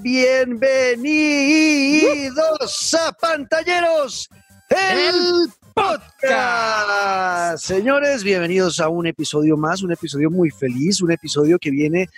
bienvenidos a Pantalleros, el podcast. Señores, bienvenidos a un episodio más, un episodio muy feliz, un episodio que viene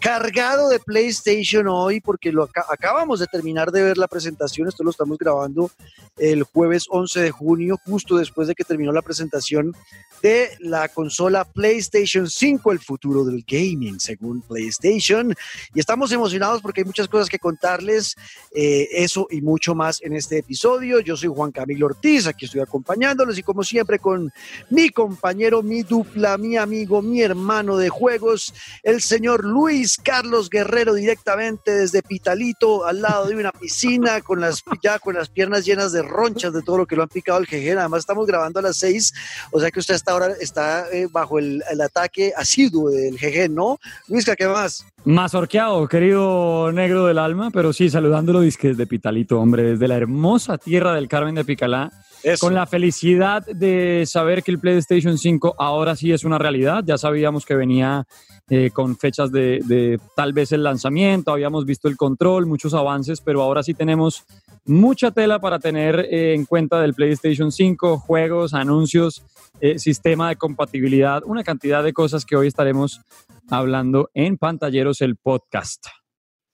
cargado de PlayStation hoy porque lo acabamos de terminar de ver la presentación, esto lo estamos grabando el jueves 11 de junio, justo después de que terminó la presentación de la consola PlayStation 5, el futuro del gaming, según PlayStation. Y estamos emocionados porque hay muchas cosas que contarles, eh, eso y mucho más en este episodio. Yo soy Juan Camilo Ortiz, aquí estoy acompañándolos y como siempre con mi compañero, mi dupla, mi amigo, mi hermano de juegos, el señor Luis Carlos Guerrero, directamente desde Pitalito, al lado de una piscina, con las, ya con las piernas llenas de ronchas de todo lo que lo han picado el jeje. Además, estamos grabando a las seis, o sea que usted está ahora está eh, bajo el, ataque asiduo del GG, ¿no? Luisca, ¿qué más? Más orqueado, querido negro del alma, pero sí, saludándolo desde Pitalito, hombre, desde la hermosa tierra del Carmen de Picalá. Con la felicidad de saber que el PlayStation 5 ahora sí es una realidad. Ya sabíamos que venía eh, con fechas de, tal vez el lanzamiento, habíamos visto el control, muchos avances, pero ahora sí tenemos mucha tela para tener eh, en cuenta del PlayStation 5, juegos, anuncios, eh, sistema de compatibilidad, una cantidad de cosas que hoy estaremos hablando en Pantalleros el podcast.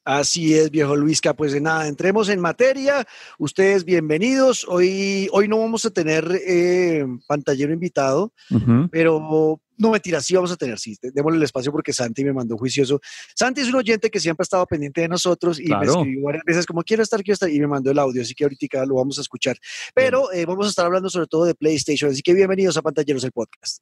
Así es, viejo Luisca. Pues de nada, entremos en materia. Ustedes bienvenidos. Hoy, hoy no vamos a tener eh, pantallero invitado, pero no mentira, sí vamos a tener, sí. Démosle el espacio porque Santi me mandó juicioso. Santi es un oyente que siempre ha estado pendiente de nosotros y me escribió varias veces como quiero estar, quiero estar, y me mandó el audio, así que ahorita lo vamos a escuchar. Pero eh, vamos a estar hablando sobre todo de PlayStation, así que bienvenidos a Pantalleros el Podcast.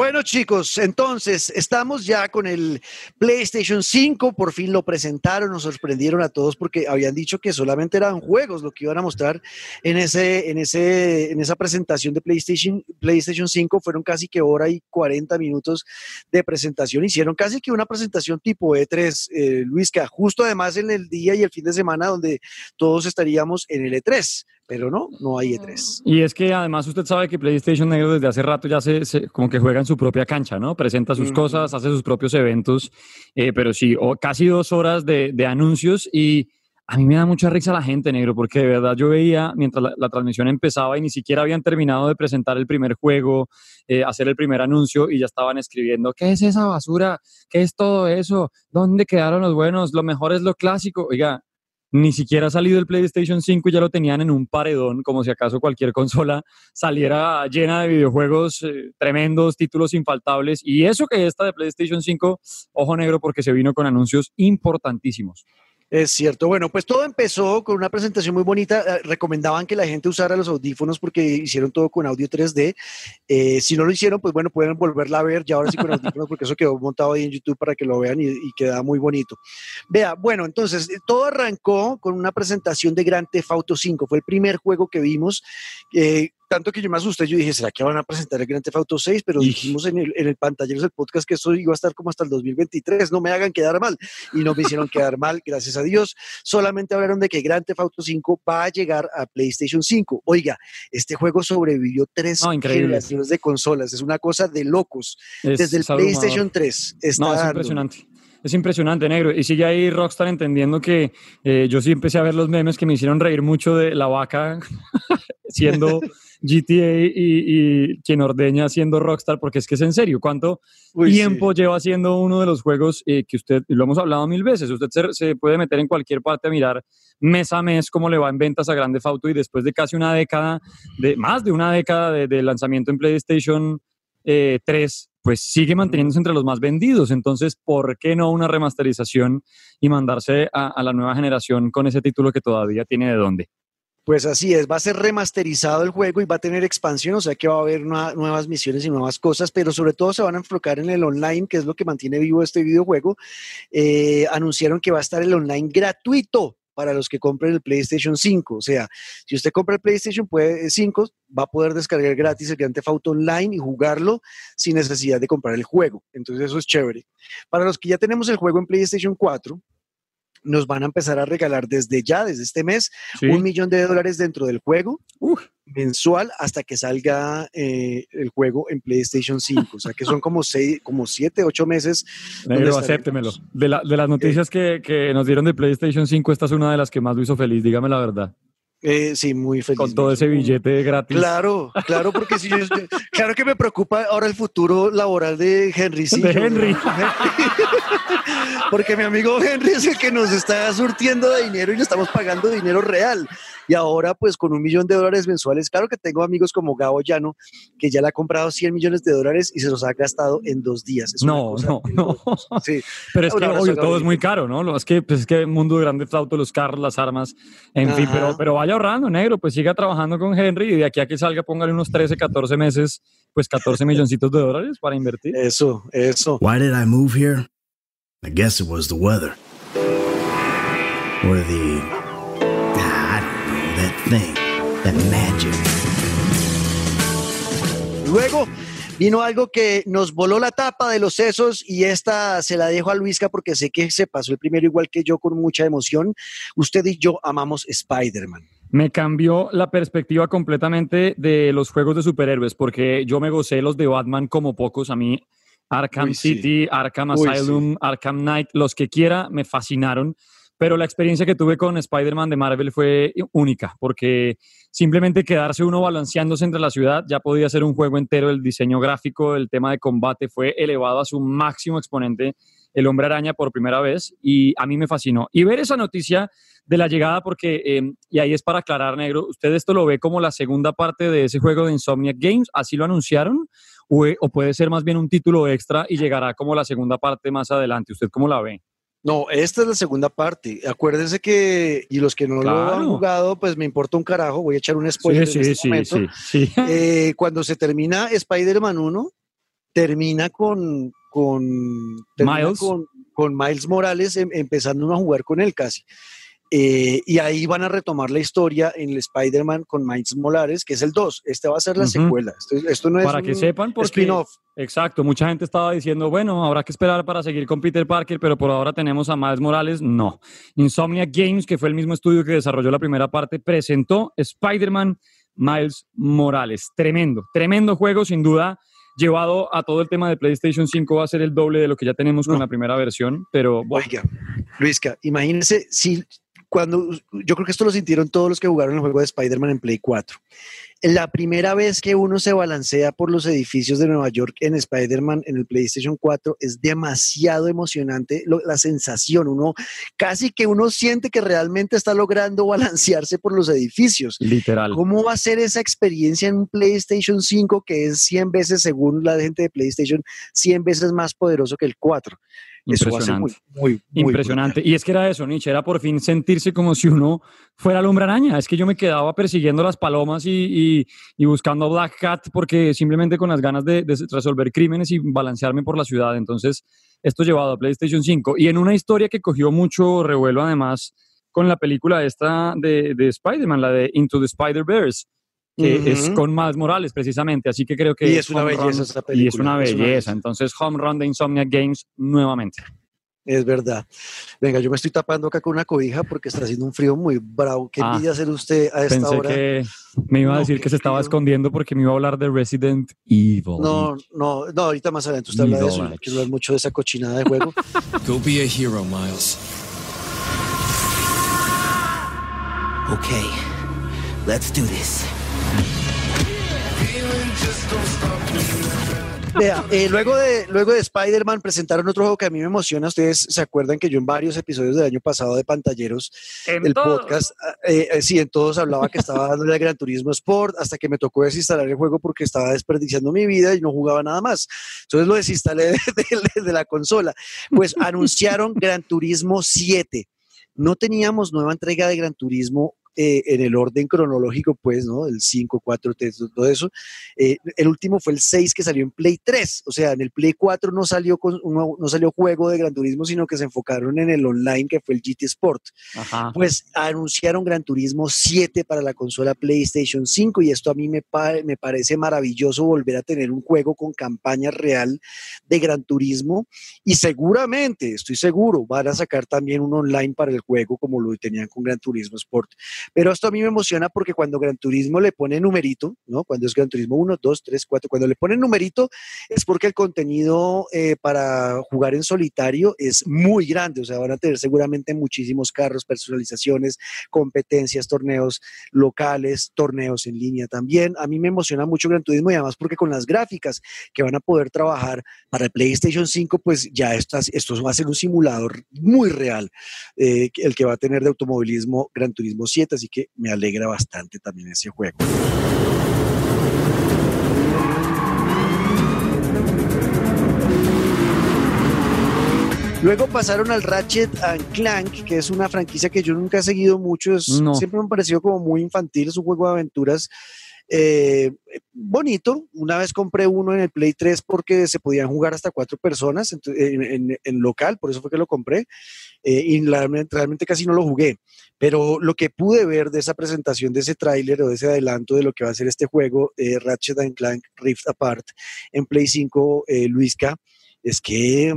Bueno chicos, entonces estamos ya con el PlayStation 5, por fin lo presentaron, nos sorprendieron a todos porque habían dicho que solamente eran juegos lo que iban a mostrar en, ese, en, ese, en esa presentación de PlayStation, PlayStation 5, fueron casi que hora y 40 minutos de presentación, hicieron casi que una presentación tipo E3, eh, Luis, que justo además en el día y el fin de semana donde todos estaríamos en el E3 pero no, no hay E3. Y es que además usted sabe que PlayStation Negro desde hace rato ya se, como que juega en su propia cancha, ¿no? Presenta sus cosas, hace sus propios eventos, eh, pero sí, casi dos horas de, anuncios y a mí me da mucha risa la gente, negro, porque de verdad yo veía mientras la, transmisión empezaba y ni siquiera habían terminado de presentar el primer juego, eh, hacer el primer anuncio y ya estaban escribiendo, ¿qué es esa basura? ¿Qué es todo eso? ¿Dónde quedaron los buenos? Lo mejor es lo clásico. Oiga, ni siquiera ha salido el PlayStation 5 y ya lo tenían en un paredón, como si acaso cualquier consola saliera llena de videojuegos eh, tremendos, títulos infaltables. Y eso que esta de PlayStation 5, ojo negro, porque se vino con anuncios importantísimos. Es cierto. Bueno, pues todo empezó con una presentación muy bonita. Eh, recomendaban que la gente usara los audífonos porque hicieron todo con audio 3D. Eh, si no lo hicieron, pues bueno, pueden volverla a ver ya ahora sí con audífonos porque eso quedó montado ahí en YouTube para que lo vean y, queda muy bonito. Vea, bueno, entonces eh, todo arrancó con una presentación de Grand Theft Auto 5. Fue el primer juego que vimos tanto que yo me asusté, yo dije, ¿será que van a presentar el Grand Theft Auto 6? Pero dijimos en el, en el pantallero del podcast que esto iba a estar como hasta el 2023, no me hagan quedar mal. Y no me hicieron quedar mal, gracias a Dios. Solamente hablaron de que Grand Theft Auto 5 va a llegar a PlayStation 5. Oiga, este juego sobrevivió tres generaciones de consolas, es una cosa de locos. Desde el PlayStation 3 está no, es impresionante. Es impresionante, negro. Y sigue ahí Rockstar entendiendo que eh, yo sí empecé a ver los memes que me hicieron reír mucho de la vaca siendo GTA y, quien ordeña siendo Rockstar, porque es que es en serio, ¿cuánto tiempo lleva siendo uno de los juegos eh, que usted, lo hemos hablado mil veces, usted se, puede meter en cualquier parte a mirar mes a mes cómo le va en ventas a Grande Auto y después de casi una década, de más de una década de, lanzamiento en PlayStation 3, eh, pues sigue manteniéndose entre los más vendidos. Entonces, ¿por qué no una remasterización y mandarse a, a la nueva generación con ese título que todavía tiene de dónde? Pues así es, va a ser remasterizado el juego y va a tener expansión, o sea que va a haber nuevas misiones y nuevas cosas, pero sobre todo se van a enfocar en el online, que es lo que mantiene vivo este videojuego. Eh, anunciaron que va a estar el online gratuito para los que compren el PlayStation 5. O sea, si usted compra el PlayStation 5, va a poder descargar gratis el Grand Theft Auto Online y jugarlo sin necesidad de comprar el juego. Entonces eso es chévere. Para los que ya tenemos el juego en PlayStation 4, nos van a empezar a regalar desde ya, desde este mes, un millón de dólares dentro del juego. mensual hasta que salga eh, el juego en PlayStation 5. O sea que son como seis, como siete, ocho meses. Negro, acéptemelo. De, de las noticias que, que, nos dieron de PlayStation 5, esta es una de las que más lo hizo feliz, dígame la verdad. Eh, sí, muy feliz. Con todo ese billete gratis. Claro, claro, porque si yo, claro que me preocupa ahora el futuro laboral de Henry. Sí, de Henry. porque mi amigo Henry es el que nos está surtiendo de dinero y le estamos pagando dinero real. Y ahora, pues con un millón de dólares mensuales, claro que tengo amigos como Gabo Llano, que ya le ha comprado 100 millones de dólares y se los ha gastado en dos días. no, no, no. Sí. Pero es que obvio, todo es muy caro, ¿no? Es que, pues, es que el mundo de grandes autos, los carros, las armas, en fin, pero, pero vaya ahorrando, negro, pues siga trabajando con Henry y de aquí a que salga póngale unos 13, 14 meses, pues 14 milloncitos de dólares para invertir. Eso, eso. Why did I move here? I guess it was the weather. Or the Luego vino algo que nos voló la tapa de los sesos y esta se la dejo a Luisca porque sé que se pasó el primero igual que yo con mucha emoción. Usted y yo amamos Spider-Man. Me cambió la perspectiva completamente de los juegos de superhéroes porque yo me gocé los de Batman como pocos. A mí Arkham City, Arkham Asylum, Arkham Knight, los que quiera, me fascinaron pero la experiencia que tuve con Spider-Man de Marvel fue única, porque simplemente quedarse uno balanceándose entre la ciudad ya podía ser un juego entero, el diseño gráfico, el tema de combate fue elevado a su máximo exponente, el hombre araña por primera vez, y a mí me fascinó. Y ver esa noticia de la llegada, porque, em, y ahí es para aclarar, negro, ¿usted esto lo ve como la segunda parte de ese juego de Insomniac Games? ¿Así lo anunciaron? O, o puede ser más bien un título extra y llegará como la segunda parte más adelante. ¿Usted cómo la ve? No, esta es la segunda parte. Acuérdense que, y los que no lo han jugado, pues me importa un carajo, voy a echar un spoiler sí, en este momento. Sí, eh, cuando se termina Spider-Man 1, termina con, con, Miles. con, Miles Morales em, empezando a jugar con él casi. Eh, y ahí van a retomar la historia en el Spider-Man con Miles Morales, que es el 2. Este va a ser la secuela. Esto, no es Para que sepan, spin-off. Exacto, mucha gente estaba diciendo, bueno, habrá que esperar para seguir con Peter Parker, pero por ahora tenemos a Miles Morales. No. Insomnia Games, que fue el mismo estudio que desarrolló la primera parte, presentó Spider-Man Miles Morales. Tremendo, tremendo juego, sin duda llevado a todo el tema de PlayStation 5 va a ser el doble de lo que ya tenemos con la primera versión, pero Oiga, Luisca, imagínense si cuando yo creo que esto lo sintieron todos los que jugaron el juego de Spider-Man en Play 4 la primera vez que uno se balancea por los edificios de Nueva York en Spider-Man en el PlayStation 4 es demasiado emocionante la sensación, uno casi que uno siente que realmente está logrando balancearse por los edificios. Literal. ¿Cómo va a ser esa experiencia en un PlayStation 5 que es 100 veces, según la gente de PlayStation, 100 veces más poderoso que el 4? Impresionante. muy, Impresionante. y es que era eso, Nietzsche, era por fin sentirse como si uno fuera el hombre araña. Es que yo me quedaba persiguiendo las palomas y, buscando a Black Cat porque simplemente con las ganas de, resolver crímenes y balancearme por la ciudad. Entonces, esto llevado a PlayStation 5. Y en una historia que cogió mucho revuelo, además, con la película esta de, de Spider-Man, la de Into the Spider-Verse que es con Miles Morales precisamente, así que creo que... Y es una belleza esa película. Y es una belleza, entonces Home Run de Insomnia Games nuevamente. Es verdad. Venga, yo me estoy tapando acá con una cobija porque está haciendo un frío muy bravo. ¿Qué ah, envidia hacer usted a esta pensé hora? que me iba a decir que se estaba escondiendo porque me iba a hablar de Resident Evil. No, no, no, ahorita más adelante usted habla de eso. No quiero hablar mucho de esa cochinada de juego. Go be a hero, Miles. Okay, let's do this. Vea, eh, luego de, luego de Spider-Man presentaron otro juego que a mí me emociona. Ustedes se acuerdan que yo en varios episodios del año pasado de Pantalleros, el podcast, eh, eh, sí, en todos hablaba que estaba dándole al Gran Turismo Sport, hasta que me tocó desinstalar el juego porque estaba desperdiciando mi vida y no jugaba nada más. Entonces lo desinstalé de la consola. Pues anunciaron Gran Turismo 7. No teníamos nueva entrega de Gran Turismo eh, en el orden cronológico, pues, ¿no? El 5, 4, 3, todo eso. Eh, el último fue el 6 que salió en Play 3, o sea, en el Play 4 no salió, con, no, no salió juego de Gran Turismo, sino que se enfocaron en el online, que fue el GT Sport. Ajá. Pues anunciaron Gran Turismo 7 para la consola PlayStation 5 y esto a mí me, pa- me parece maravilloso volver a tener un juego con campaña real de Gran Turismo y seguramente, estoy seguro, van a sacar también un online para el juego como lo tenían con Gran Turismo Sport. Pero esto a mí me emociona porque cuando Gran Turismo le pone numerito, ¿no? Cuando es Gran Turismo 1, 2, 3, 4, cuando le ponen numerito es porque el contenido eh, para jugar en solitario es muy grande, o sea, van a tener seguramente muchísimos carros, personalizaciones, competencias, torneos locales, torneos en línea también. A mí me emociona mucho Gran Turismo y además porque con las gráficas que van a poder trabajar para el PlayStation 5, pues ya estas, esto va a ser un simulador muy real, eh, el que va a tener de automovilismo Gran Turismo 7, así que me alegra bastante también ese juego. Luego pasaron al Ratchet and Clank, que es una franquicia que yo nunca he seguido mucho, es- No. siempre me ha parecido como muy infantil, es un juego de aventuras eh, bonito. Una vez compré uno en el Play 3 porque se podían jugar hasta cuatro personas en, en- local, por eso fue que lo compré. eh, y la- realmente casi no lo jugué. Pero lo que pude ver de esa presentación, de ese tráiler o de ese adelanto de lo que va a ser este juego, eh, Ratchet and Clank Rift Apart en Play 5, eh, Luisca, es que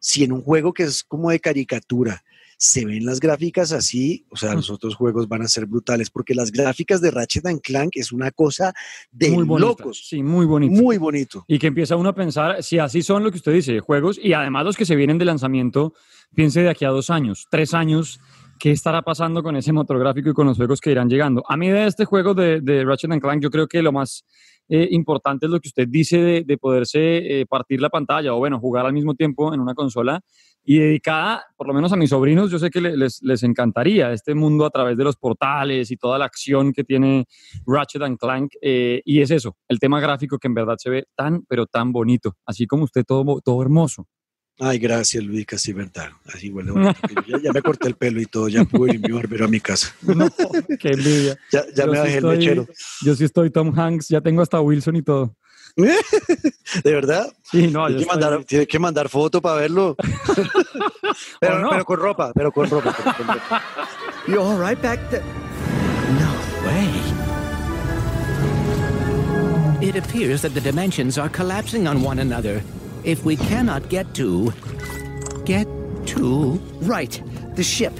si en un juego que es como de caricatura se ven las gráficas así, o sea, Mm. los otros juegos van a ser brutales, porque las gráficas de Ratchet and Clank es una cosa de muy bonito. locos, Sí, muy bonito. muy bonito. Y que empieza uno a pensar, si así son lo que usted dice, juegos, y además los que se vienen de lanzamiento, piense de aquí a dos años, tres años, ¿qué estará pasando con ese motor gráfico y con los juegos que irán llegando? A mí de este juego de, de Ratchet and Clank, yo creo que lo más eh, importante es lo que usted dice de, de poderse eh, partir la pantalla o, bueno, jugar al mismo tiempo en una consola y dedicada, por lo menos a mis sobrinos, yo sé que le- les, les encantaría este mundo a través de los portales y toda la acción que tiene Ratchet and Clank. eh, y es eso, el tema gráfico que en verdad se ve tan, pero tan bonito, así como usted todo, todo hermoso. Ay, gracias, Luis, casi verdad. Así bonito yo. ya, ya me corté el pelo y todo, ya pude ir mi barbero a mi casa. No, qué envidia. Ya, ya me sí bajé el mechero. Yo sí estoy Tom Hanks, ya tengo hasta Wilson y todo. ¿De verdad? Sí, no, Hay yo que estoy- mandar, tiene que mandar foto para verlo. pero, no? pero con ropa, pero con ropa. pero con ropa. You all right back there? No way. It appears that the dimensions are collapsing on one another. If we cannot get to. get to. Right. The ship.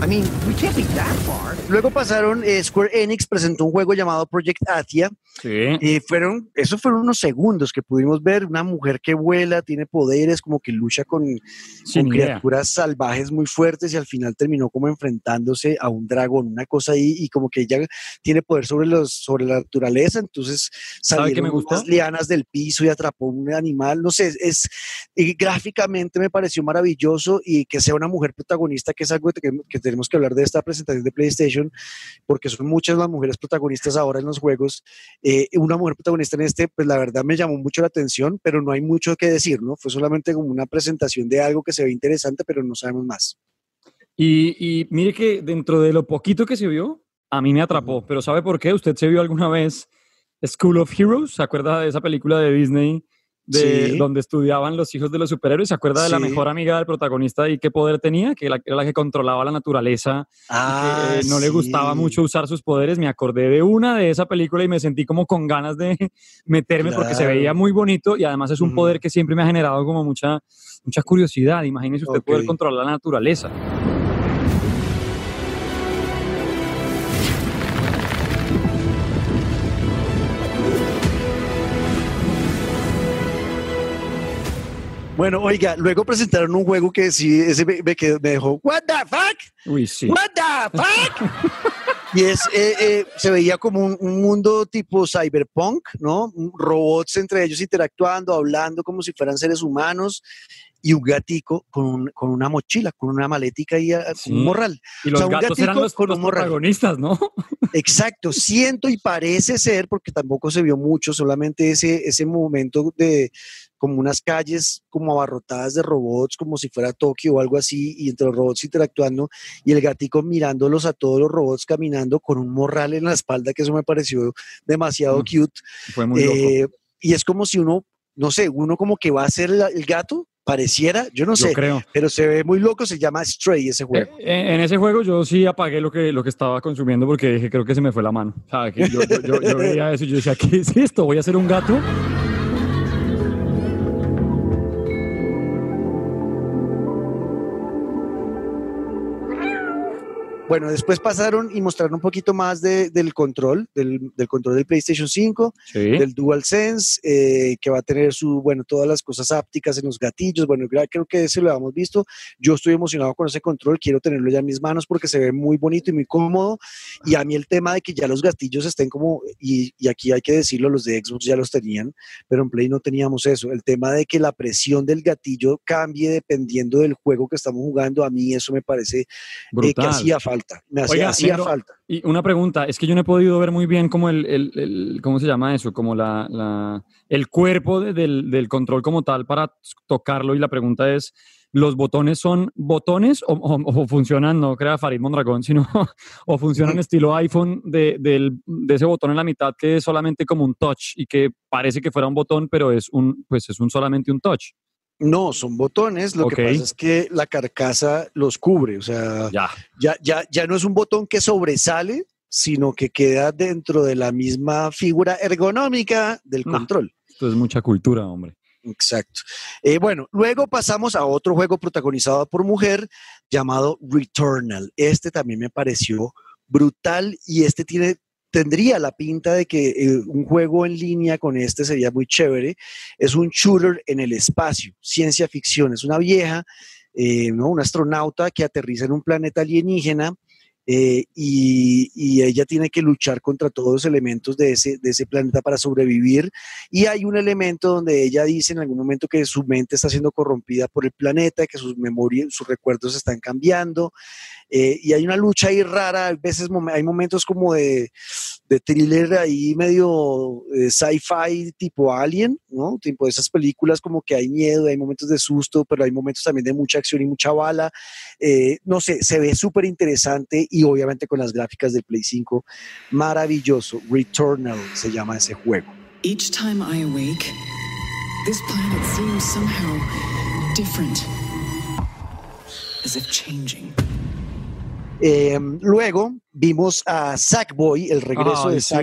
I mean, we can't be that far. Luego pasaron, eh, Square Enix presentó un juego llamado Project Atia. Sí. Y fueron, esos fueron unos segundos que pudimos ver una mujer que vuela, tiene poderes, como que lucha con, con criaturas salvajes muy fuertes y al final terminó como enfrentándose a un dragón, una cosa ahí, y como que ella tiene poder sobre los, sobre la naturaleza, entonces ¿Sabe qué salieron unas lianas del piso y atrapó un animal, no sé, es, y gráficamente me pareció maravilloso y que sea una mujer protagonista, que es algo que, que tenemos que hablar de esta presentación de PlayStation, porque son muchas las mujeres protagonistas ahora en los juegos. Eh, una mujer protagonista en este, pues la verdad me llamó mucho la atención, pero no hay mucho que decir, ¿no? Fue solamente como una presentación de algo que se ve interesante, pero no sabemos más. Y, y mire que dentro de lo poquito que se vio, a mí me atrapó. Pero ¿sabe por qué? ¿Usted se vio alguna vez School of Heroes? ¿Se acuerda de esa película de Disney? De, Sí. donde estudiaban los hijos de los superhéroes. ¿Se acuerda de la mejor amiga del protagonista y qué poder tenía? Que la- era la que controlaba la naturaleza Ah, y que eh, no le gustaba mucho usar sus poderes. Me acordé de una de esa película y me sentí como con ganas de meterme porque se veía muy bonito y además es un poder que siempre me ha generado como mucha, mucha curiosidad. Imagínese usted poder Ok. controlar la naturaleza. Bueno, oiga, luego presentaron un juego que sí, ese me, me quedó- me dejó, ¿What the fuck? Uy, sí. ¿What the fuck? y es, eh, eh, se veía como un, un mundo tipo cyberpunk, ¿no? Robots entre ellos interactuando, hablando como si fueran seres humanos y un gatico con, un- con una mochila, con una maletica y a- Sí. un morral. Y O los sea, un gatos eran gatico los, con los un morral. protagonistas, ¿no? Exacto, siento y parece ser, porque tampoco se vio mucho, solamente ese, ese momento de como unas calles como abarrotadas de robots, como si fuera Tokio o algo así, y entre los robots interactuando, y el gatico mirándolos a todos los robots caminando con un morral en la espalda, que eso me pareció demasiado Mm, cute. Fue muy loco. Eh, y es como si uno, no sé, uno como que va a ser el, el gato, pareciera, yo no Yo sé, creo. pero se ve muy loco, se llama Stray ese juego. Eh, En, en ese juego yo sí apagué lo que, lo que estaba consumiendo porque dije, creo que se me fue la mano. O sea, que yo, yo, yo- yo veía eso y yo decía, ¿qué es esto? ¿Voy a ser un gato? Bueno, después pasaron y mostraron un poquito más de- del control, del, del control del PlayStation 5, Sí. del DualSense, eh, que va a tener su, bueno, todas las cosas ápticas en los gatillos. Bueno, creo, que ese lo habíamos visto. Yo estoy emocionado con ese control, quiero tenerlo ya en mis manos porque se ve muy bonito y muy cómodo. Y a mí el tema de que ya los gatillos estén como, y, y aquí hay que decirlo, los de Xbox ya los tenían, pero en Play no teníamos eso. El tema de que la presión del gatillo cambie dependiendo del juego que estamos jugando, a mí eso me parece eh, que hacía falta. Me hacía, Oiga, hacía negro, falta. Y una pregunta, es que yo no he podido ver muy bien como el, el- el- ¿cómo se llama eso? Como la, la- el cuerpo de- del, del control como tal para tocarlo y la pregunta es, ¿los botones son botones o, o- o funcionan, no crea Farid Mondragón, sino o funcionan estilo iPhone de, del- de ese botón en la mitad que es solamente como un touch y que parece que fuera un botón, pero es un, pues es un solamente un touch? No, son botones. Lo que pasa es que la carcasa los cubre. O sea, Ya. ya, ya, ya no es un botón que sobresale, sino que queda dentro de la misma figura ergonómica del No. control. Esto es mucha cultura, hombre. Exacto. Eh, bueno, luego pasamos a otro juego protagonizado por mujer llamado Returnal. Este también me pareció brutal y este tiene tendría la pinta de que eh, un juego en línea con este sería muy chévere. Es un shooter en el espacio, ciencia ficción. Es una vieja, eh, ¿no? una astronauta que aterriza en un planeta alienígena eh, y, ella tiene que luchar contra todos los elementos de ese, de ese planeta para sobrevivir. Y hay un elemento donde ella dice en algún momento que su mente está siendo corrompida por el planeta, que sus memorias, sus recuerdos están cambiando. eh, y hay una lucha ahí rara, a veces hay momentos como de, de thriller ahí medio eh, sci-fi tipo Alien, ¿no? Tipo de esas películas como que hay miedo, hay momentos de susto, pero hay momentos también de mucha acción y mucha bala. Eh, no sé, se ve súper interesante y obviamente con las gráficas del Play 5, maravilloso. Returnal se llama ese juego. Each time I awake, this planet seems somehow different. As if changing. Eh, luego vimos a Sackboy, el regreso Ay, de sí.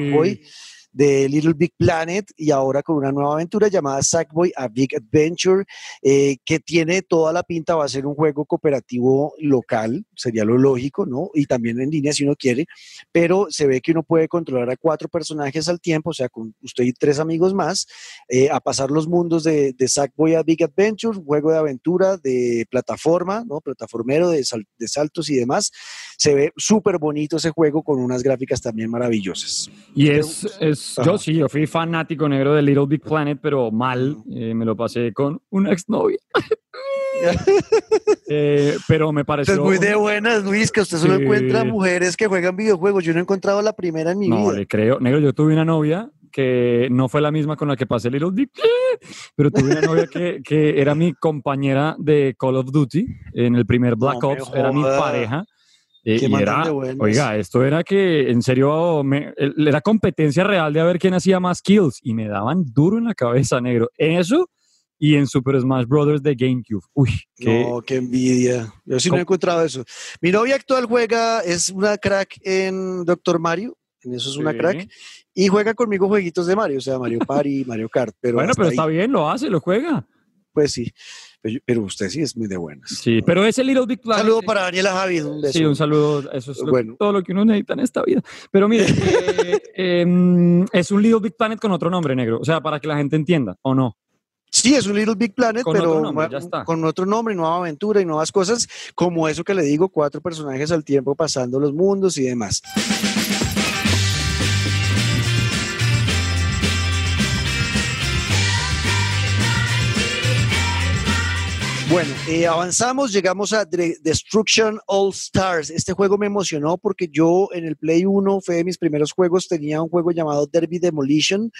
De Little Big Planet y ahora con una nueva aventura llamada Sackboy A Big Adventure, eh, que tiene toda la pinta, va a ser un juego cooperativo local, sería lo lógico, ¿no? Y también en línea si uno quiere, pero se ve que uno puede controlar a cuatro personajes al tiempo, o sea, con usted y tres amigos más, eh, a pasar los mundos de, de Sackboy A Big Adventure, un juego de aventura, de plataforma, ¿no? Plataformero, de, sal- de saltos y demás. Se ve súper bonito ese juego con unas gráficas también maravillosas. Y es, es Ajá. yo sí, yo fui fanático negro de Little Big Planet, pero mal, eh, me lo pasé con una exnovia. Eh, pero me pareció... Usted es muy de buenas, Luis, que usted solo Sí. encuentra mujeres que juegan videojuegos. Yo no he encontrado la primera en mi No, vida. le creo. Negro, yo tuve una novia que no fue la misma con la que pasé Little Big Planet, pero tuve una novia que, que era mi compañera de Call of Duty en el primer Black No Ops, era mi pareja. Eh, y era, oiga, esto era que en serio me- era competencia real de a ver quién hacía más kills y me daban duro en la cabeza, negro. En eso y en Super Smash Brothers de GameCube. Uy, qué, No, qué envidia. Yo sí no he ¿Cómo? encontrado eso. Mi novia actual juega, es una crack en Doctor Mario, en eso es una Sí. crack, y juega conmigo jueguitos de Mario, o sea, Mario Party, Mario Kart. Pero bueno, pero ahí, está bien, lo hace, lo juega. Pues sí, pero, pero usted sí es muy de buenas. Sí, pero ese Little Big Un Planet. saludo para Daniela Javid, un beso. Sí, un saludo. Eso es lo- Bueno. todo lo que uno necesita en esta vida. Pero mire, eh, em, es un Little Big Planet con otro nombre negro. O sea, para que la gente entienda, ¿o no? Sí, es un Little Big Planet, Con pero otro nombre, ma- ya está. con otro nombre, nueva aventura y nuevas cosas, como eso que le digo, cuatro personajes al tiempo pasando los mundos y demás. Bueno, eh, avanzamos, llegamos a Destruction All Stars. Este juego me emocionó porque yo en el Play 1 fue de mis primeros juegos, tenía un juego llamado Derby Demolition,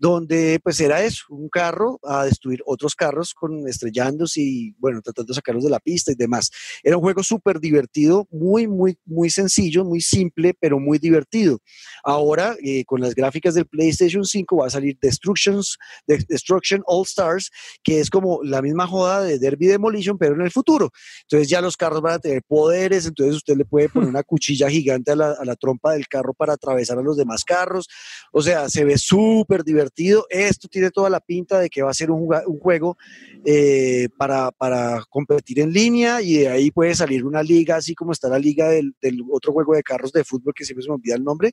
donde pues era eso, un carro a destruir otros carros con estrellándose y bueno, tratando de sacarlos de la pista y demás. Era un juego súper divertido, muy, muy, muy sencillo, muy simple, pero muy divertido. Ahora, eh, con las gráficas del PlayStation 5 va a salir Destructions, Destruction All Stars, que es como la misma joda de Derby Demolition, pero en el futuro. Entonces ya los carros van a tener poderes, entonces usted le puede poner una cuchilla gigante a la, a la trompa del carro para atravesar a los demás carros. O sea, se ve súper divertido. Esto tiene toda la pinta de que va a ser un, un juego eh, para, para, competir en línea y de ahí puede salir una liga, así como está la liga del, del, otro juego de carros de fútbol que siempre se me olvida el nombre,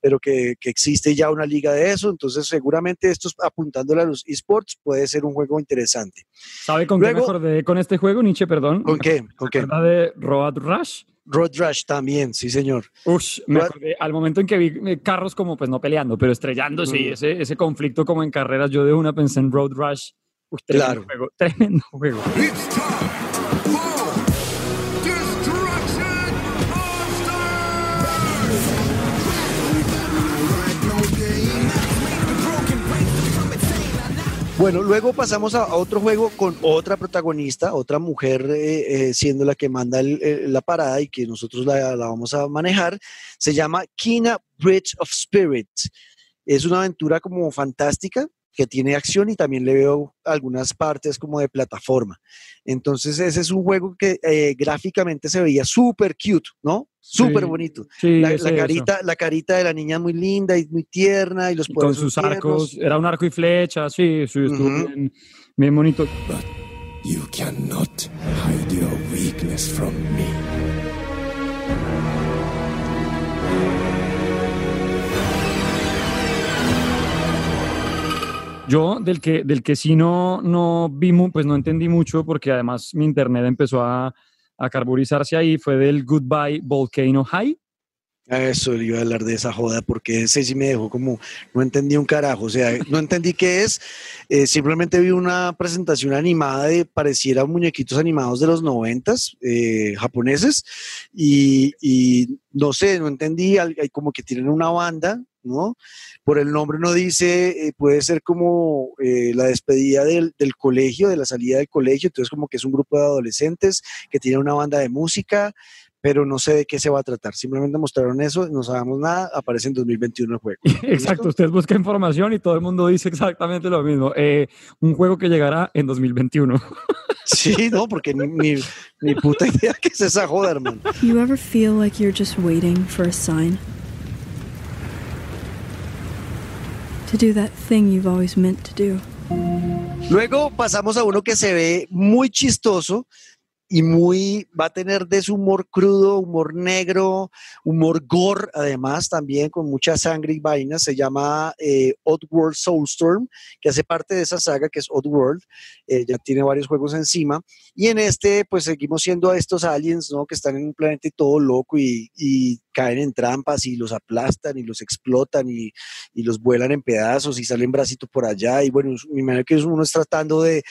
pero que, que existe ya una liga de eso. Entonces, seguramente esto apuntándole a los esports puede ser un juego interesante. ¿Sabe con Luego, qué me acordé con este juego, Nietzsche? Perdón. ¿Con qué? ¿Con qué? de Road Rush? Road Rush también, sí, señor. Ush, me acordé, al momento en que vi eh, carros como, pues no peleando, pero estrellándose y ese, ese conflicto como en carreras, yo de una pensé en Road Rush. Uy, tremendo Claro. juego, tremendo juego. It's time Bueno, luego pasamos a, otro juego con otra protagonista, otra mujer eh, eh, siendo la que manda el- la parada y que nosotros la, la vamos a manejar. Se llama Kina Bridge of Spirit. Es una aventura como fantástica que tiene acción y también le veo algunas partes como de plataforma. Entonces ese es un juego que eh, gráficamente se veía súper cute, ¿no? Súper Sí, bonito. Sí, La, la eso. carita, la carita de la niña muy linda y muy tierna y los Y poderes con sus tiernos. arcos, era un arco y flecha, sí, sí, estuvo Ujú. bien, bien bonito. You cannot hide your weakness from me. Yo del que, del que sí no, no vi, pues no entendí mucho porque además mi internet empezó a, a carburizarse ahí, fue del Goodbye Volcano High. Eso, iba a hablar de esa joda porque ese sí me dejó como, no entendí un carajo, o sea, no entendí qué es, eh, simplemente vi una presentación animada de, pareciera muñequitos animados de los noventas, eh, japoneses, y, y no sé, no entendí, hay como que tienen una banda, ¿no? Por el nombre no dice, eh, puede ser como eh, la despedida del, del colegio, de la salida del colegio, entonces como que es un grupo de adolescentes que tiene una banda de música, pero no sé de qué se va a tratar. Simplemente mostraron eso, no sabemos nada, aparece en 2021 el juego. Exacto, usted busca información y todo el mundo dice exactamente lo mismo. Eh, un juego que llegará en 2021. Sí, no, porque ni, ni, ni puta idea qué es esa joda, hermano. You ever feel like you're just waiting for a sign? To do that thing you've always meant to do. Luego pasamos a uno que se ve muy chistoso y muy, va a tener de su humor crudo, humor negro, humor gore, además también con mucha sangre y vainas. Se llama eh, Oddworld Soulstorm, que hace parte de esa saga que es Oddworld. Eh, ya tiene varios juegos encima. Y en este, pues seguimos siendo a estos aliens, ¿no? Que están en un planeta y todo loco y, y caen en trampas y los aplastan y los explotan y, y los vuelan en pedazos y salen bracitos por allá. Y bueno, me imagino que uno es tratando de,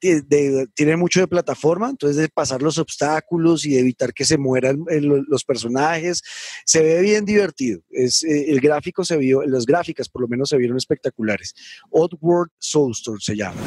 de- de- tiene mucho de plataforma, entonces pasar los obstáculos y evitar que se mueran eh, lo- los personajes. Se ve bien divertido. Es, eh, el gráfico se vio, las gráficas por lo menos se vieron espectaculares. Oddworld Soulstorm se llama.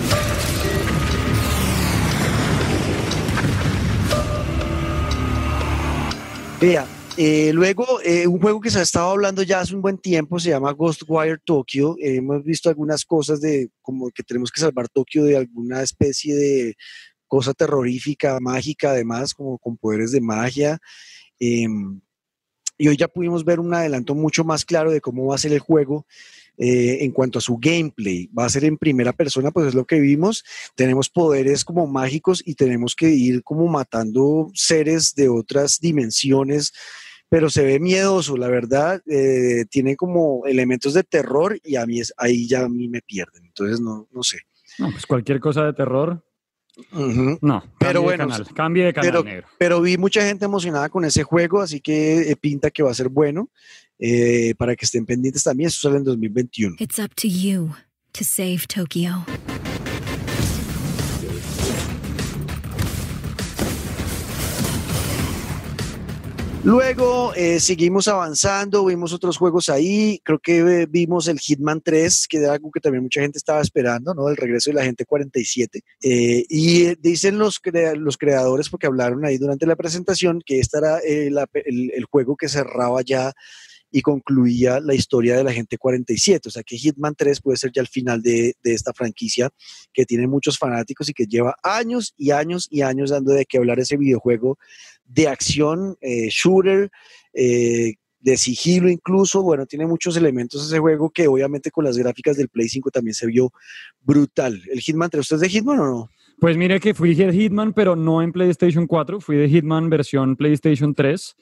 Vea, eh, luego un juego que se ha estado hablando ya hace un buen tiempo se llama Ghostwire Tokyo. Hemos visto algunas cosas de como que tenemos que salvar Tokio de alguna especie de cosa terrorífica, mágica, además, como con poderes de magia. Em, y hoy ya pudimos ver un adelanto mucho más claro de cómo va a ser el juego eh, en cuanto a su gameplay. Va a ser en primera persona, pues es lo que vimos. Tenemos poderes como mágicos y tenemos que ir como matando seres de otras dimensiones. Pero se ve miedoso, la verdad. eh, tiene como elementos de terror y a mí es, ahí ya a mí me pierden. Entonces no, no sé. No, pues cualquier cosa de terror, No. Pero de bueno, canal, cambie de canal pero- negro. pero vi mucha gente emocionada con ese juego, así que eh, pinta que va a ser bueno. eh, para que estén pendientes también, eso sale en 2021. It's up to you to save Tokyo. Luego eh, seguimos avanzando, vimos otros juegos ahí, creo que eh, vimos el Hitman 3, que era algo que también mucha gente estaba esperando, ¿no? El regreso de la gente 47. Eh, y eh, dicen los, los creadores, porque hablaron ahí durante la presentación, que este era el juego que cerraba ya y concluía la historia de la gente 47. O sea que Hitman 3 puede ser ya el final de, de esta franquicia que tiene muchos fanáticos y que lleva años y años y años dando de qué hablar ese videojuego de acción, eh, shooter, eh, de sigilo incluso. Bueno, tiene muchos elementos ese juego que obviamente con las gráficas del Play 5 también se vio brutal. ¿El Hitman 3, usted es de Hitman o no? Pues mire que fui de Hitman, pero no en PlayStation 4, fui de Hitman versión PlayStation 3.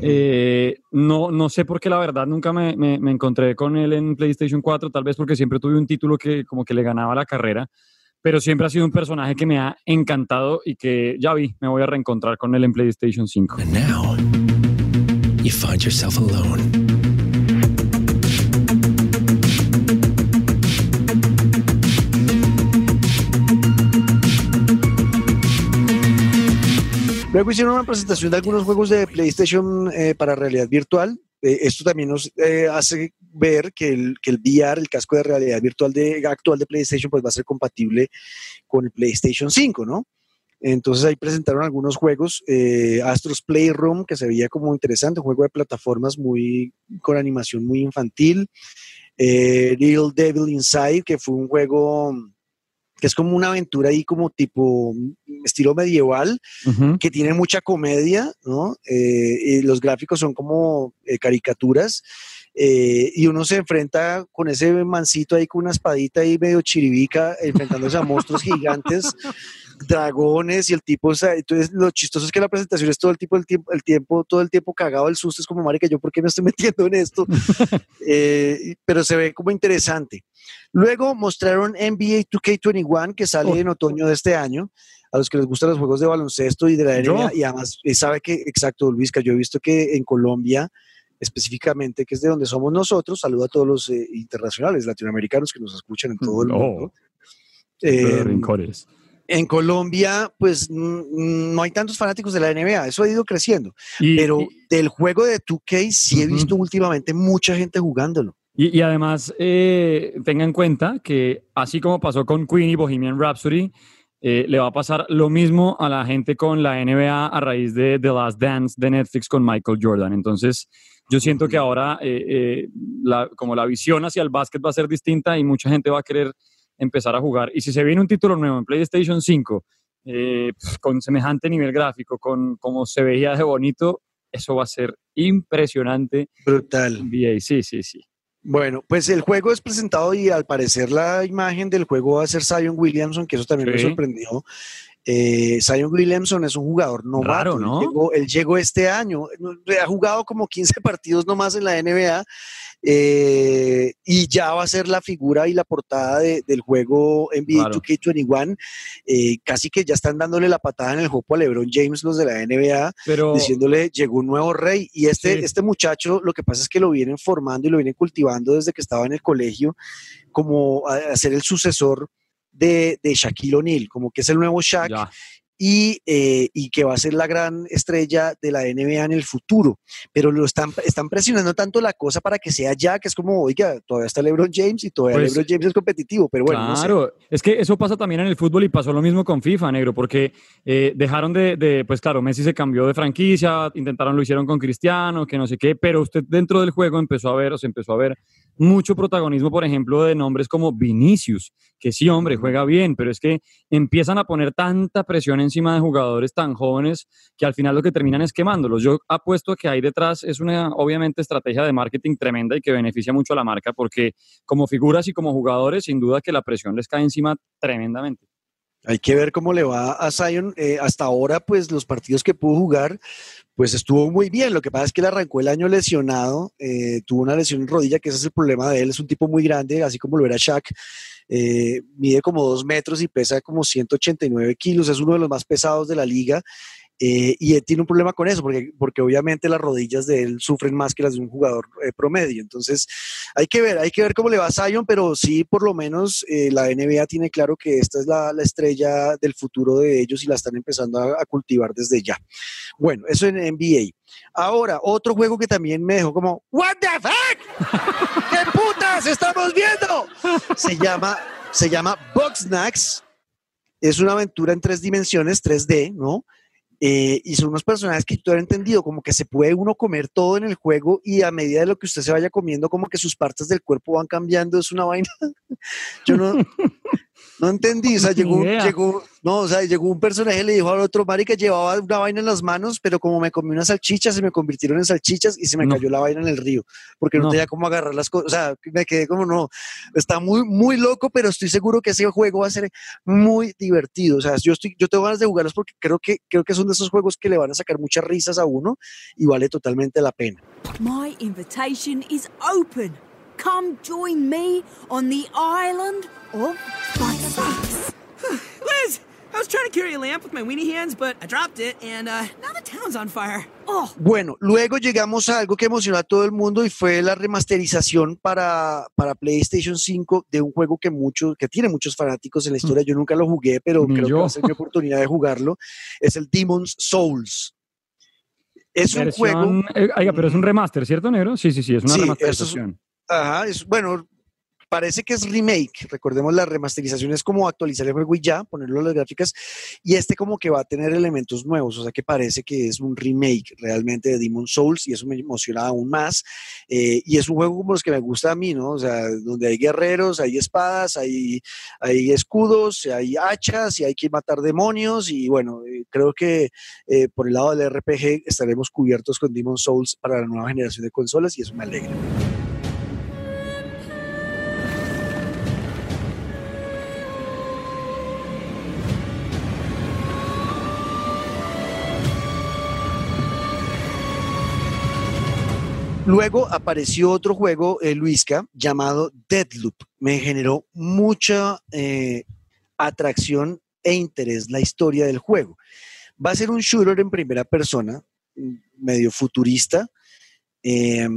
Eh, no, no sé por qué la verdad nunca me, me- me encontré con él en PlayStation 4, tal vez porque siempre tuve un título que como que le ganaba la carrera, pero siempre ha sido un personaje que me ha encantado y que ya vi, me voy a reencontrar con él en PlayStation 5. And now, you find yourself alone. Luego hicieron una presentación de algunos juegos de PlayStation eh, para realidad virtual. Eh, esto también nos eh, hace ver que el, que el VR, el casco de realidad virtual de, actual de PlayStation, pues va a ser compatible con el PlayStation 5, ¿no? Entonces ahí presentaron algunos juegos, eh, Astros Playroom, que se veía como interesante, un juego de plataformas muy con animación muy infantil, eh, Real Devil Inside, que fue un juego que es como una aventura ahí como tipo mm, estilo medieval, que tiene mucha comedia, ¿no? Eh, y los gráficos son como eh, caricaturas. Eh, y uno se enfrenta con ese mancito ahí con una espadita ahí medio chiribica, enfrentándose a monstruos gigantes, dragones y el tipo, o sea, entonces lo chistoso es que la presentación es todo el tipo, el tiempo, el tiempo, todo el tiempo cagado el susto, es como, marica, ¿yo por qué me estoy metiendo en esto? Eh, pero se ve como interesante. Luego mostraron NBA 2K21, que sale Oh. en otoño de este año. A los que les gustan los juegos de baloncesto y de la Yo. NBA, y además eh, sabe que, exacto, Luis, que yo he visto que en Colombia, específicamente, que es de donde somos nosotros, saludo a todos los eh, internacionales latinoamericanos que nos escuchan en todo el Oh. mundo. Eh, rincones. en Colombia, pues no hay tantos fanáticos de la NBA, eso ha ido creciendo. Y- pero y- del juego de 2K sí he visto últimamente mucha gente jugándolo. Y, y además, eh, tenga en cuenta que así como pasó con Queen y Bohemian Rhapsody, eh, le va a pasar lo mismo a la gente con la NBA a raíz de The Last Dance de Netflix con Michael Jordan. Entonces, yo siento que ahora eh, eh, la- como la visión hacia el básquet va a ser distinta y mucha gente va a querer empezar a jugar. Y si se viene un título nuevo en PlayStation 5, eh, pues, con semejante nivel gráfico, con como se veía de bonito, eso va a ser impresionante. Brutal. NBA, sí, sí, sí. Bueno, pues el juego es presentado y al parecer la imagen del juego va a ser Zion Williamson, que eso también me sorprendió. Eh, Zion Williamson es un jugador novato. Raro, él ¿no? llegó, él llegó este año, no, ha jugado como 15 partidos nomás en la NBA eh, y ya va a ser la figura y la portada de- del juego NBA Claro. 2K21. Eh, casi que ya están dándole la patada en el juego a LeBron James, los de la NBA, Pero diciéndole llegó un nuevo rey y este, Sí. este muchacho lo que pasa es que lo vienen formando y lo vienen cultivando desde que estaba en el colegio como a, a ser el sucesor de, de Shaquille O'Neal, como que es el nuevo Shaq. Y, eh, y que va a ser la gran estrella de la NBA en el futuro. Pero lo están, están presionando tanto la cosa para que sea ya, que es como, oiga, todavía está LeBron James y todavía Pues, LeBron James es competitivo, pero bueno, no sé. claro, es que eso pasa también en el fútbol y pasó lo mismo con FIFA, negro, porque eh, dejaron de, de, pues claro, Messi se cambió de franquicia, intentaron, lo hicieron con Cristiano, que no sé qué, pero usted dentro del juego empezó a ver, o se empezó a ver mucho protagonismo, por ejemplo, de nombres como Vinicius, que sí, hombre, juega bien, pero es que empiezan a poner tanta presión encima de jugadores tan jóvenes que al final lo que terminan es quemándolos. Yo apuesto que ahí detrás es una, obviamente, estrategia de marketing tremenda y que beneficia mucho a la marca, porque como figuras y como jugadores, sin duda que la presión les cae encima tremendamente. Hay que ver cómo le va a Zion. Eh, hasta ahora, pues los partidos que pudo jugar, pues estuvo muy bien. Lo que pasa es que él arrancó el año lesionado, eh, tuvo una lesión en rodilla, que ese es el problema de él. Es un tipo muy grande, así como lo era Shaq. Eh, mide como dos metros y pesa como 189 kilos, es uno de los más pesados de la liga. Eh, y él tiene un problema con eso, porque, porque obviamente las rodillas de él sufren más que las de un jugador eh, promedio. Entonces, hay que ver, hay que ver cómo le va a Zion, pero sí, por lo menos eh, la NBA tiene claro que esta es la, la, estrella del futuro de ellos y la están empezando a, cultivar desde ya. Bueno, eso en NBA. Ahora, otro juego que también me dejó como, ¿What the fuck? ¿Qué putas estamos viendo? Se llama, se llama Bugsnax. Es una aventura en tres dimensiones, 3D, ¿no? Eh, y son unos personajes que yo he entendido, como que se puede uno comer todo en el juego y a medida de lo que usted se vaya comiendo, como que sus partes del cuerpo van cambiando, es una vaina. yo no, no entendí, o sea, llegó, llegó, no, o sea, llegó un personaje y le dijo al otro, marica, llevaba una vaina en las manos, pero como me comí unas salchichas, se me convirtieron en salchichas y se me no. cayó la vaina en el río, porque no, no, tenía cómo agarrar las cosas, o sea, me quedé como, no, está muy, muy loco, pero estoy seguro que ese juego va a ser muy divertido, o sea, yo, estoy, yo tengo ganas de jugarlos porque creo que, creo que son de esos juegos que le van a sacar muchas risas a uno y vale totalmente la pena. My invitation is open. Come join me on the island of. Liz, I was trying to carry a lamp with my weenie hands, but I dropped it, and uh, now the town's on fire. Oh. Bueno, luego llegamos a algo que emocionó a todo el mundo y fue la remasterización para, para PlayStation 5 de un juego que, mucho, que tiene muchos fanáticos en la historia. Yo nunca lo jugué, pero Ni creo yo. que va a ser mi oportunidad de jugarlo. Es el Demon's Souls. Es un juego. Eh, oiga, pero es un remaster, ¿cierto, negro? Sí, sí, sí, es una Sí, eso es- remasterización. Ajá, es, bueno, parece que es remake. Recordemos, la remasterización es como actualizar el juego y ya, ponerlo a las gráficas. Y este como que va a tener elementos nuevos, o sea que parece que es un remake realmente de Demon Souls y eso me emociona aún más. Eh, y es un juego como los que me gusta a mí, ¿no? O sea, donde hay guerreros, hay espadas, hay, hay escudos, hay hachas y hay que matar demonios. Y bueno, eh, creo que eh, por el lado del RPG estaremos cubiertos con Demon Souls para la nueva generación de consolas y eso me alegra. Luego apareció otro juego, eh, Luisca, llamado Deadloop. Me generó mucha eh, atracción e interés la historia del juego. Va a ser un shooter en primera persona, medio futurista. eh,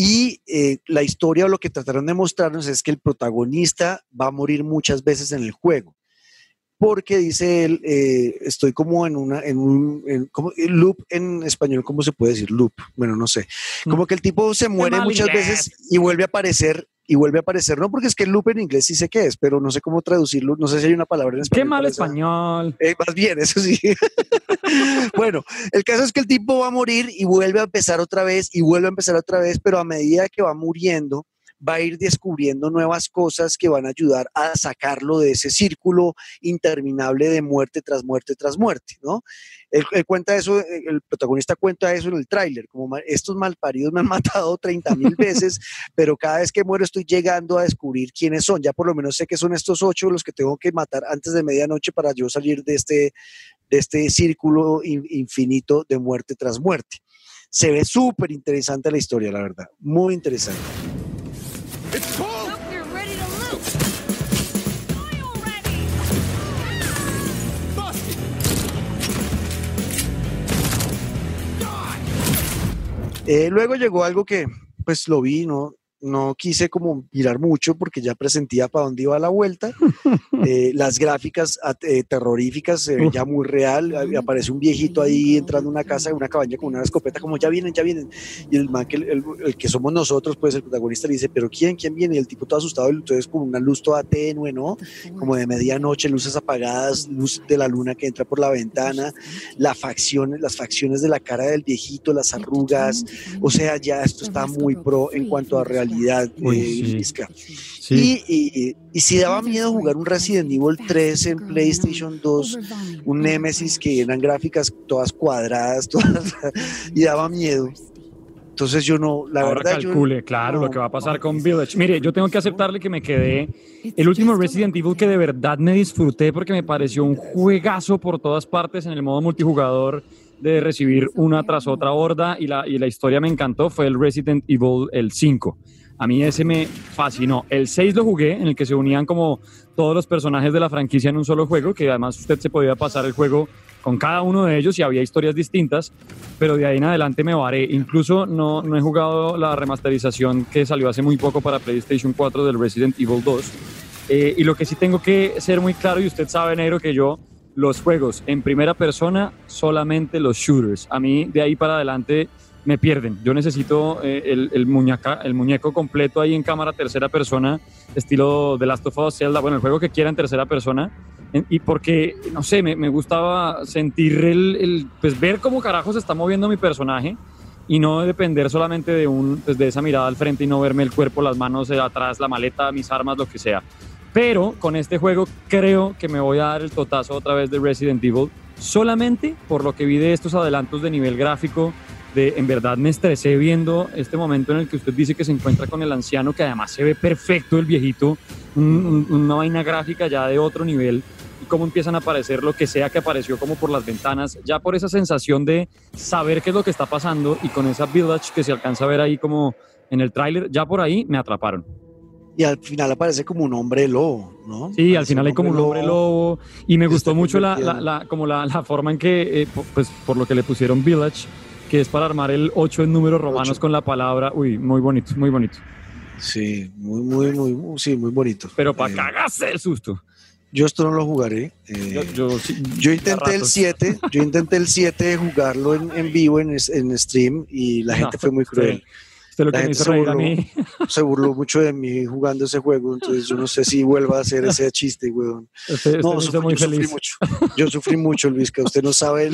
y eh, la historia o lo que trataron de mostrarnos es que el protagonista va a morir muchas veces en el juego. Porque dice él, eh, estoy como en una, en un, en- como, el loop en español, ¿cómo se puede decir? Loop, bueno, no sé. Como que el tipo se muere mal muchas veces y vuelve a aparecer y vuelve a aparecer, no porque es que el loop en inglés sí sé qué es, pero no sé cómo traducirlo, no sé si hay una palabra en español. Qué mal español. eh, más bien, eso sí. bueno, el caso es que el tipo va a morir y vuelve a empezar otra vez y vuelve a empezar otra vez, pero a medida que va muriendo, va a ir descubriendo nuevas cosas que van a ayudar a sacarlo de ese círculo interminable de muerte tras muerte tras muerte, ¿no? Él, cuenta eso, eh, el protagonista cuenta eso en el tráiler, como "Ma- estos malparidos me han matado 30 mil veces, pero cada vez que muero estoy llegando a descubrir quiénes son. Ya por lo menos sé que son estos ocho los que tengo que matar antes de medianoche para yo salir de este, de este círculo in- infinito de muerte tras muerte. Se ve súper interesante la historia, la verdad. Muy interesante. Eh, luego llegó algo que, pues lo vi, no, no quise como mirar mucho porque ya presentía para dónde iba la vuelta. Eh, las gráficas eh, terroríficas se ven ya muy real. Aparece un viejito ahí entrando a una casa, una cabaña con una escopeta, como ya vienen, ya vienen. Y el man que, el, que somos nosotros, pues el protagonista le dice, pero ¿quién? ¿Quién viene? Y el tipo todo asustado, entonces con una luz toda tenue, ¿no? Como de medianoche, luces apagadas, luz de la luna que entra por la ventana, la facción, las facciones de la cara del viejito, las arrugas. O sea, ya esto está muy pro en cuanto a realidad. Uy, eh, sí. Y, y, y si daba miedo jugar un Resident Evil 3 en PlayStation 2, un Nemesis que eran gráficas todas cuadradas, todas, y daba miedo. Entonces yo no, la Ahora verdad yo calcule, claro, no, lo que va a pasar con Village. Mire, yo tengo que aceptarle que me quedé. El último Resident Evil que de verdad me disfruté porque me pareció un juegazo por todas partes en el modo multijugador de recibir una tras otra horda y la, y la historia me encantó fue el Resident Evil el 5. A mí ese me fascinó. El 6 lo jugué, en el que se unían como todos los personajes de la franquicia en un solo juego, que además usted se podía pasar el juego con cada uno de ellos y había historias distintas, pero de ahí en adelante me varé. Incluso no, no he jugado la remasterización que salió hace muy poco para PlayStation 4 del Resident Evil 2. Eh, y lo que sí tengo que ser muy claro, y usted sabe, Negro, que yo los juegos en primera persona, solamente los shooters. A mí de ahí para adelante me pierden. Yo necesito eh, el, el, muñeca, el muñeco completo ahí en cámara tercera persona, estilo The Last of Us, Zelda, bueno, el juego que quiera en tercera persona. y porque, no sé, me, me gustaba sentir el, el, pues ver cómo carajo se está moviendo mi personaje y no depender solamente de, un, pues de esa mirada al frente y no verme el cuerpo, las manos atrás, la maleta, mis armas, lo que sea. Pero con este juego creo que me voy a dar el totazo otra vez de Resident Evil, solamente por lo que vi de estos adelantos de nivel gráfico. De, en verdad me estresé viendo este momento en el que usted dice que se encuentra con el anciano, que además se ve perfecto el viejito, un, un, una vaina gráfica ya de otro nivel, y cómo empiezan a aparecer lo que sea que apareció como por las ventanas, ya por esa sensación de saber qué es lo que está pasando y con esa village que se alcanza a ver ahí como en el tráiler, ya por ahí me atraparon. Y al final aparece como un hombre lobo, ¿no? Sí, al final hay como un hombre lobo. y me gustó mucho la, la, la, como la, la, forma en que, eh, pues por lo que le pusieron Village, que es para armar el 8 en números romanos 8. con la palabra, uy, muy bonito, muy bonito. Sí, muy, muy, muy, muy sí, muy bonito. Pero para eh, cagarse el susto. Yo esto no lo jugaré. Eh, yo, yo, sí, yo, intenté el 7, yo intenté el 7 de jugarlo en, en vivo en, en, stream y la gente no, fue muy cruel. Sí lo que me hizo reír burló, a mí. Se burló mucho de mí jugando ese juego, entonces yo no sé si vuelva a hacer ese chiste, weón. Usted, usted no, sufrí, muy yo feliz. sufrí mucho. Yo sufrí mucho, Luis, que usted no sabe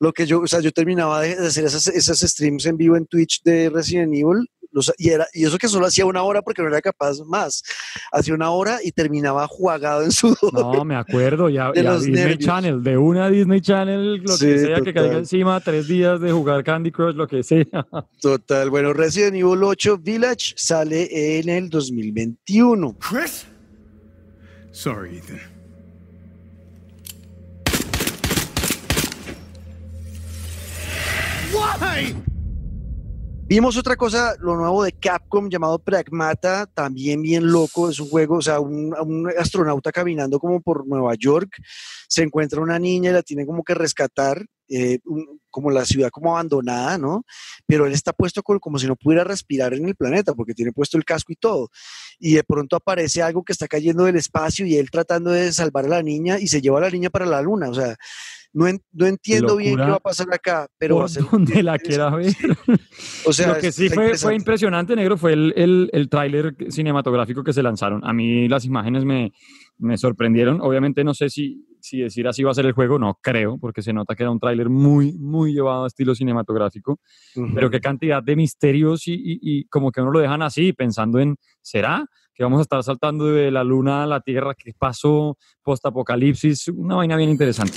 lo que yo, o sea, yo terminaba de hacer esas, esas streams en vivo en Twitch de Resident Evil los, y, era, y eso que solo hacía una hora porque no era capaz más. Hacía una hora y terminaba jugado en sudor. No, me acuerdo, ya, de ya Disney nervios. Channel, de una Disney Channel, lo Sí, que sea que caiga encima, tres días de jugar Candy Crush, lo que sea. Total, bueno, Resident Evil 8 Village sale en el 2021. Chris? Sorry, Ethan. Why? Vimos otra cosa, lo nuevo de Capcom llamado Pragmata, también bien loco, es un juego, o sea, un, astronauta caminando como por Nueva York, se encuentra una niña y la tiene como que rescatar, eh, como la ciudad como abandonada, ¿no? Pero él está puesto como si no pudiera respirar en el planeta, porque tiene puesto el casco y todo. Y de pronto aparece algo que está cayendo del espacio y él tratando de salvar a la niña y se lleva a la niña para la luna, o sea, no, en, no entiendo bien qué va a pasar acá, pero va a ser donde la quiera ver. O sea, lo que sí fue, fue, impresionante, negro, fue el, el, el tráiler cinematográfico que se lanzaron. A mí las imágenes me, me sorprendieron. Obviamente no sé si, si decir así va a ser el juego, no creo, porque se nota que era un tráiler muy, muy llevado a estilo cinematográfico. Uh -huh. Pero qué cantidad de misterios y, y, y como que uno lo dejan así, pensando en, ¿será? que vamos a estar saltando de la luna a la tierra, qué pasó post-apocalipsis, una vaina bien interesante.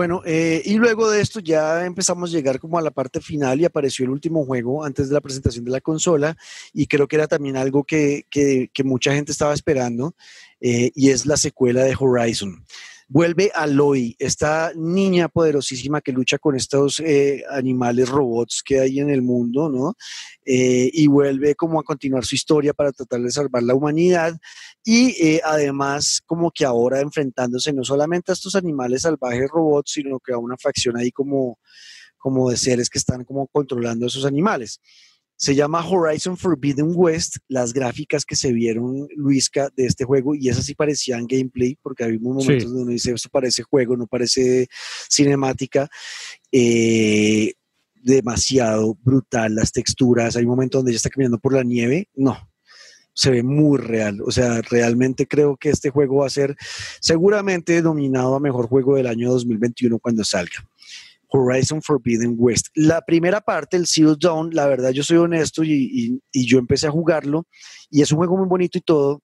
Bueno, eh, y luego de esto ya empezamos a llegar como a la parte final y apareció el último juego antes de la presentación de la consola y creo que era también algo que, que, mucha gente estaba esperando eh, y es la secuela de Horizon. Vuelve Aloy, esta niña poderosísima que lucha con estos eh, animales robots que hay en el mundo, ¿no? Eh, y vuelve como a continuar su historia para tratar de salvar la humanidad y eh, además como que ahora enfrentándose no solamente a estos animales salvajes robots, sino que a una facción ahí como, como de seres que están como controlando a esos animales. Se llama Horizon Forbidden West, las gráficas que se vieron, Luisca, de este juego, y esas sí parecían gameplay, porque había momentos sí. donde uno dice, esto parece juego, no parece cinemática. Eh, demasiado brutal las texturas, hay un momento donde ella está caminando por la nieve, no, se ve muy real. O sea, realmente creo que este juego va a ser seguramente nominado a mejor juego del año 2021 cuando salga. Horizon Forbidden West. La primera parte, el Zero Dawn, la verdad yo soy honesto y, y, y, yo empecé a jugarlo y es un juego muy bonito y todo,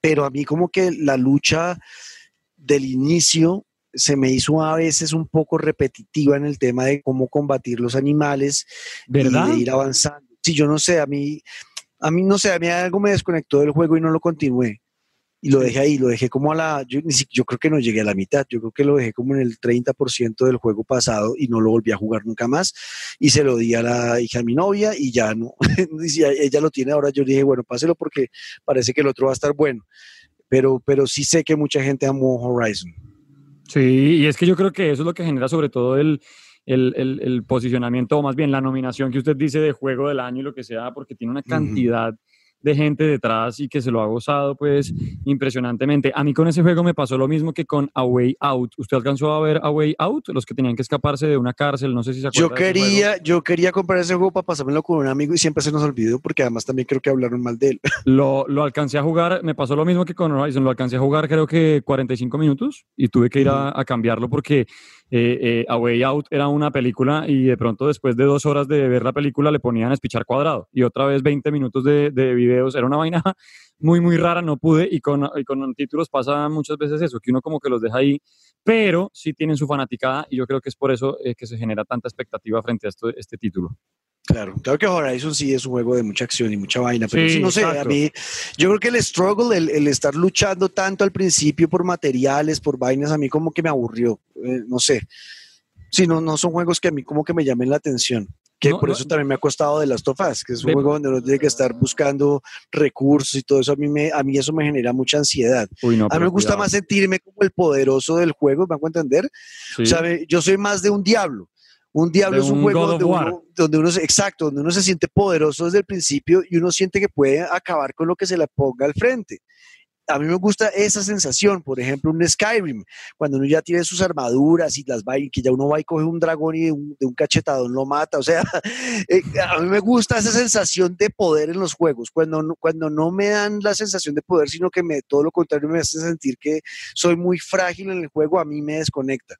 pero a mí como que la lucha del inicio se me hizo a veces un poco repetitiva en el tema de cómo combatir los animales ¿verdad? y de ir avanzando. Sí, yo no sé, a mí, a mí no sé, a mí algo me desconectó del juego y no lo continué. Y lo dejé ahí, lo dejé como a la, yo, yo creo que no llegué a la mitad, yo creo que lo dejé como en el 30% del juego pasado y no lo volví a jugar nunca más. Y se lo di a la hija de mi novia y ya no, y si ella lo tiene ahora, yo dije, bueno, páselo porque parece que el otro va a estar bueno, pero, pero sí sé que mucha gente amó Horizon. Sí, y es que yo creo que eso es lo que genera sobre todo el, el, el- el posicionamiento, o más bien la nominación que usted dice de juego del año y lo que sea, porque tiene una cantidad de gente detrás y que se lo ha gozado pues impresionantemente. A mí con ese juego me pasó lo mismo que con A Way Out. ¿Usted alcanzó a ver A Way Out? Los que tenían que escaparse de una cárcel, no sé si se acuerda. Yo quería, yo quería comprar ese juego para pasármelo con un amigo y siempre se nos olvidó porque además también creo que hablaron mal de él. Lo, lo alcancé a jugar, me pasó lo mismo que con Horizon, lo alcancé a jugar creo que 45 minutos y tuve que ir a, a cambiarlo porque eh, eh, A Way Out era una película y de pronto después de dos horas de ver la película le ponían a espichar cuadrado y otra vez 20 minutos de, de videos, era una vaina muy muy rara, no pude y con, y con títulos pasa muchas veces eso, que uno como que los deja ahí, pero sí tienen su fanaticada y yo creo que es por eso eh, que se genera tanta expectativa frente a esto, este título. Claro, claro que Horizon sí es un juego de mucha acción y mucha vaina, pero Sí, sí, no sé, a exacto. mí, yo creo que el struggle, el, el estar luchando tanto al principio por materiales, por vainas, a mí como que me aburrió, eh, no sé. Sí, no, no son juegos que a mí como que me llamen la atención. Que No, por no. eso también me ha costado de las tofas, que es un Ve- juego donde uno tiene que estar buscando recursos y todo eso. A mí, me, a mí eso me genera mucha ansiedad. Uy, no, a mí me gusta cuidado. más sentirme como el poderoso del juego, ¿me hago entender? Sí. O sea, yo soy más de un diablo. Un diablo es un, un juego donde uno, donde uno se, exacto, donde uno se siente poderoso desde el principio y uno siente que puede acabar con lo que se le ponga al frente. A mí me gusta esa sensación, por ejemplo, un Skyrim, cuando uno ya tiene sus armaduras y las va y que ya uno va y coge un dragón y de un, de un cachetadón lo mata. O sea, eh, a mí me gusta esa sensación de poder en los juegos, cuando, no- cuando no me dan la sensación de poder, sino que me, todo lo contrario me hace sentir que soy muy frágil en el juego, a mí me desconecta.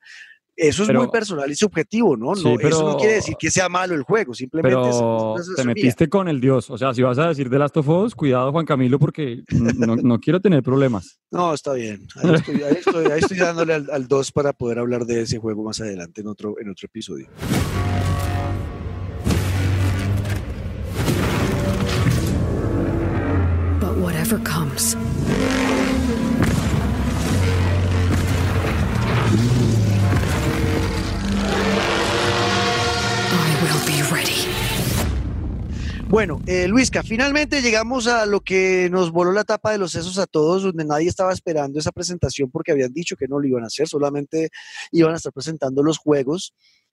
Eso es Pero- muy personal y subjetivo, ¿no? Sí, Eso no quiere decir que sea malo el juego, simplemente es- es Pero te metiste con el dios. O sea, si vas a decir de Last of Us, cuidado, Juan Camilo, porque no, no quiero tener problemas. No, está bien. Ahí estoy, ahí estoy, ahí estoy dándole al 2 para poder hablar de ese juego más adelante en otro, en otro episodio. But whatever comes, Bueno, eh, Luisca, finalmente llegamos a lo que nos voló la tapa de los sesos a todos, donde nadie estaba esperando esa presentación porque habían dicho que no lo iban a hacer, solamente iban a estar presentando los juegos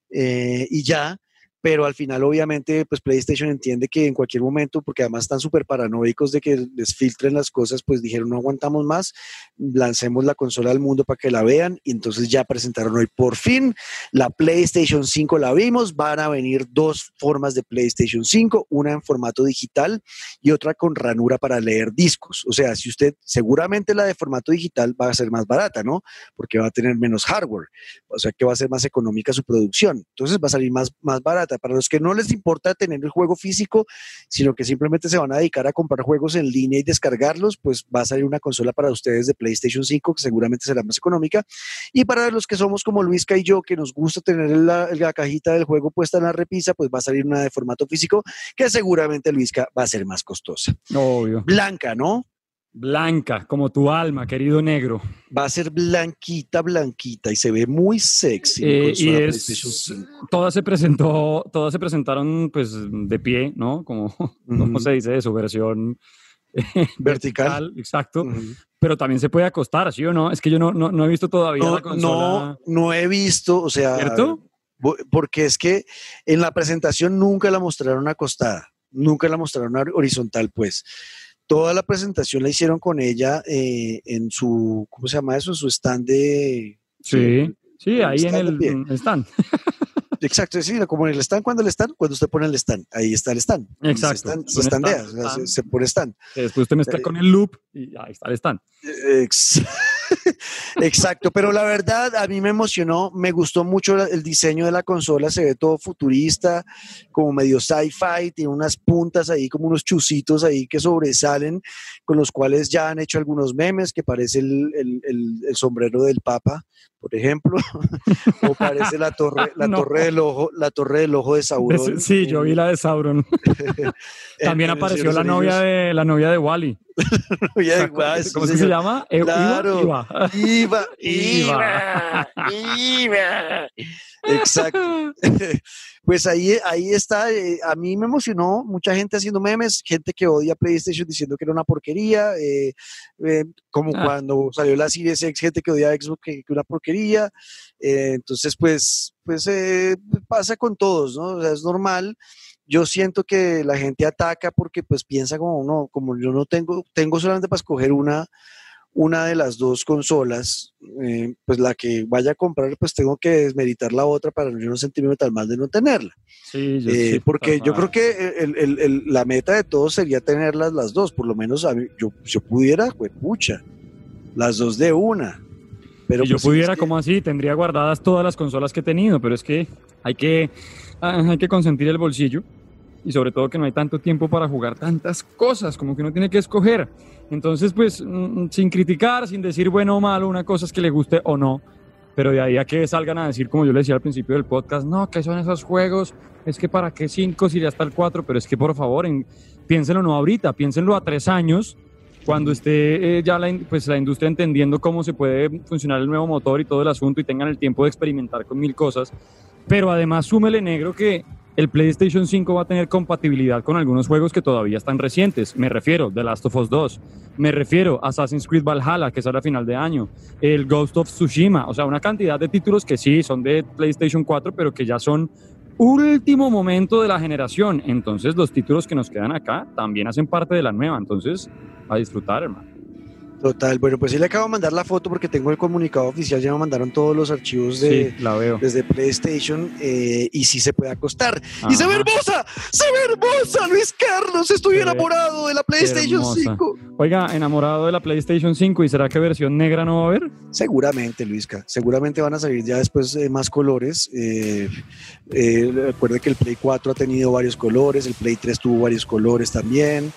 eh, y ya. Pero al final, obviamente, pues PlayStation entiende que en cualquier momento, porque además están súper paranoicos de que les filtren las cosas, pues dijeron, no aguantamos más, lancemos la consola al mundo para que la vean. Y entonces ya presentaron hoy por fin la PlayStation 5, la vimos. Van a venir dos formas de PlayStation 5, una en formato digital y otra con ranura para leer discos. O sea, si usted, seguramente la de formato digital va a ser más barata, ¿no? Porque va a tener menos hardware. O sea, que va a ser más económica su producción. Entonces va a salir más, más barata. Para los que no les importa tener el juego físico, sino que simplemente se van a dedicar a comprar juegos en línea y descargarlos, pues va a salir una consola para ustedes de PlayStation 5 que seguramente será más económica. Y para los que somos como Luisca y yo, que nos gusta tener la, la cajita del juego puesta en la repisa, pues va a salir una de formato físico que seguramente Luisca va a ser más costosa. Obvio. Blanca, ¿no? Blanca, como tu alma, querido negro. Va a ser blanquita, blanquita y se ve muy sexy. Eh, y consola es, PlayStation 5. todas se presentó, todas se presentaron pues de pie, ¿no? Como, ¿cómo se dice eso? Versión eh, Vertical. exacto. Pero también se puede acostar, ¿sí o no? Es que yo no, no, no he visto todavía No, la consola. no, no he visto, o sea, ¿Cierto? porque es que en la presentación nunca la mostraron acostada, nunca la mostraron hor- horizontal, pues. Toda la presentación la hicieron con ella eh, en su, ¿cómo se llama eso? En su stand de... Sí, sí, ahí en el mm, stand. Exacto, sí, como en el stand, cuando el stand, cuando usted pone el stand, ahí está el stand. Exacto. Se, stand- se Pone stand, standea, o sea, se, stand. se pone stand. Que después usted mezcla Eh, con el loop y ahí está el stand. Ex- Exacto, pero la verdad a mí me emocionó, me gustó mucho el diseño de la consola, se ve todo futurista, como medio sci-fi, tiene unas puntas ahí, como unos chusitos ahí que sobresalen, con los cuales ya han hecho algunos memes, que parece el, el- el- el sombrero del Papa, por ejemplo, o parece la torre, la No. torre del ojo, la torre del ojo de Sauron. Sí, yo vi la de Sauron. También apareció la novia de la novia de Wally. ¿Cómo es que se llama? E- claro. IVA. IVA. IVA. IVA. Exacto. Pues ahí, ahí está. eh, a mí me emocionó mucha gente haciendo memes, gente que odia PlayStation diciendo que era una porquería, eh, eh, como Ah. cuando salió la Series X, gente que odia Xbox que, que una porquería. Eh, entonces, pues, pues eh, pasa con todos, ¿no? O sea, es normal. Yo siento que la gente ataca porque pues piensa como no, como yo no tengo, tengo solamente para escoger una, una de las dos consolas, eh, pues la que vaya a comprar, pues tengo que desmeritar la otra para no sentirme tan mal de no tenerla. Sí, yo Eh, sí, porque yo creo que el- el- el- la meta de todos sería tenerlas las dos, por lo menos a mí, yo, yo pudiera, pues pucha, las dos de una. Pero si yo pues, pudiera, que- como así, tendría guardadas todas las consolas que he tenido, pero es que hay que, ah, hay que consentir el bolsillo y sobre todo que no hay tanto tiempo para jugar tantas cosas, como que uno tiene que escoger. Entonces, pues, mm, sin criticar, sin decir bueno o malo, una cosa es que le guste o no, pero de ahí a que salgan a decir, como yo le decía al principio del podcast, no, que son esos juegos, es que para qué cinco si ya está el cuatro, pero es que por favor, en, piénsenlo no ahorita, piénsenlo a tres años, cuando esté eh, ya la, pues, la industria entendiendo cómo se puede funcionar el nuevo motor y todo el asunto y tengan el tiempo de experimentar con mil cosas. Pero además súmele negro que el PlayStation 5 va a tener compatibilidad con algunos juegos que todavía están recientes. Me refiero The Last of Us 2, me refiero a Assassin's Creed Valhalla, que sale a final de año, el Ghost of Tsushima, o sea, una cantidad de títulos que sí son de PlayStation 4, pero que ya son último momento de la generación. Entonces los títulos que nos quedan acá también hacen parte de la nueva. Entonces, a disfrutar, hermano. Total, bueno, pues sí le acabo de mandar la foto porque tengo el comunicado oficial, ya me mandaron todos los archivos de, Sí, la veo. desde PlayStation eh, y sí se puede acostar. ¡Y se ve hermosa! ¡Se ve hermosa, Luis Carlos! Estoy Se enamorado de la PlayStation Hermosa. 5. Oiga, enamorado de la PlayStation 5, ¿y será que versión negra no va a haber? Seguramente, Luisca. Seguramente van a salir ya después eh, más colores. Eh, eh, recuerde que el Play 4 ha tenido varios colores, el Play 3 tuvo varios colores también.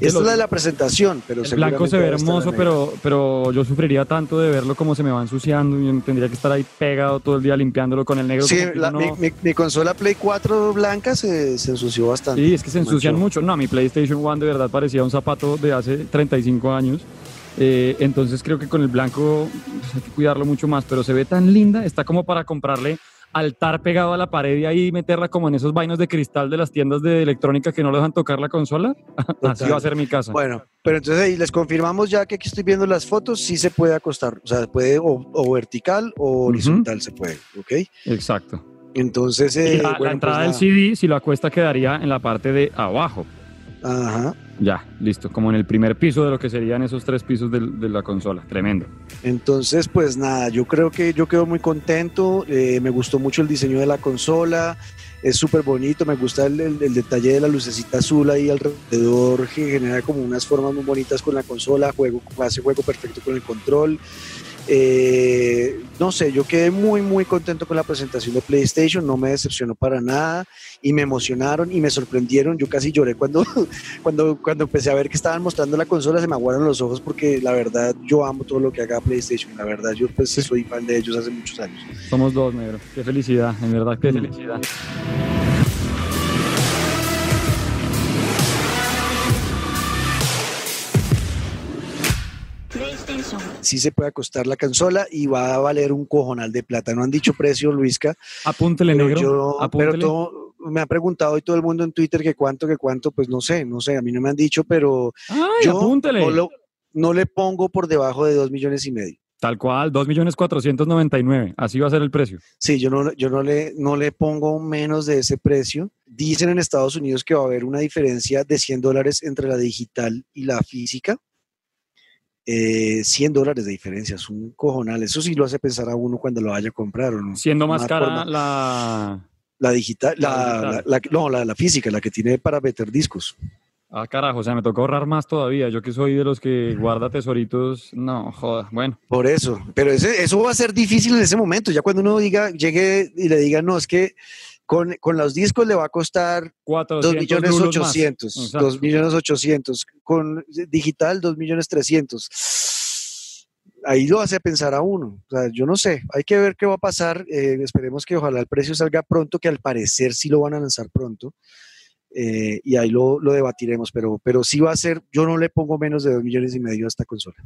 Esta lo- es la de la presentación, pero El blanco se ve hermoso, pero, pero yo sufriría tanto de verlo como se me va ensuciando y yo tendría que estar ahí pegado todo el día limpiándolo con el negro. Sí, la- no- mi, mi- mi consola Play 4 blanca se, se ensució bastante. Sí, es que se ensucian Manchó. mucho. No, mi PlayStation One de verdad parecía un zapato de hace 35 años. Eh, entonces creo que con el blanco pues, hay que cuidarlo mucho más, pero se ve tan linda, está como para comprarle altar pegado a la pared y ahí meterla como en esos vainos de cristal de las tiendas de electrónica que no le dejan tocar la consola. Así va a ser mi casa. Bueno, pero entonces ahí les confirmamos ya que aquí estoy viendo las fotos, sí se puede acostar, o sea, puede o, o vertical o horizontal se puede, ¿ok? Exacto. Entonces, eh, la, pues entrada del nada. CD, si lo acuesta, quedaría en la parte de abajo. Ajá. Ya, listo, como en el primer piso de lo que serían esos tres pisos de, la consola. Tremendo. Entonces, pues nada, yo creo que yo quedo muy contento, eh, me gustó mucho el diseño de la consola, es súper bonito, me gusta el, el- el detalle de la lucecita azul ahí alrededor, que genera como unas formas muy bonitas con la consola, juego, hace juego perfecto con el control. Eh, no sé, yo quedé muy, muy contento con la presentación de PlayStation, no me decepcionó para nada y me emocionaron y me sorprendieron. Yo casi lloré cuando, cuando, cuando empecé a ver que estaban mostrando la consola, se me aguaron los ojos porque la verdad yo amo todo lo que haga PlayStation. La verdad, yo pues soy fan de ellos hace muchos años. Somos dos, negro. Qué felicidad, en verdad, qué felicidad. Sí se puede acostar la consola y va a valer un cojonal de plata. No han dicho precio, Luisca. Apúntele, pero negro. yo- apúntele. pero todo- me ha preguntado hoy todo el mundo en Twitter que cuánto, que cuánto, pues no sé, no sé, a mí no me han dicho, pero Ay, yo apúntele. no, lo- no le pongo por debajo de dos millones y medio. Tal cual, 2.499.000. Así va a ser el precio. Sí, yo no, yo no le, no le pongo menos de ese precio. Dicen en Estados Unidos que va a haber una diferencia de 100 dólares entre la digital y la física. Eh, 100 dólares de diferencia, es un cojonal. Eso sí lo hace pensar a uno cuando lo vaya a comprar. ¿o no? Siendo más cara la... La digital, la no, la, la física, la que tiene para meter discos. Ah, carajo, o sea, me tocó ahorrar más todavía. Yo que soy de los que guarda tesoritos, no, joda. Bueno, Por eso, pero ese- eso va a ser difícil en ese momento, ya cuando uno diga, llegue y le diga, no, es que con, con los discos le va a costar 2 400 millones lulos más. 800, Exacto. 2 millones 800, con digital 2 millones 300. Ahí lo hace pensar a uno. O sea, yo no sé, hay que ver qué va a pasar. eh, esperemos que ojalá el precio salga pronto, que al parecer sí lo van a lanzar pronto. eh, y ahí lo, lo, debatiremos, pero, pero sí va a ser, yo no le pongo menos de 2 millones y medio a esta consola.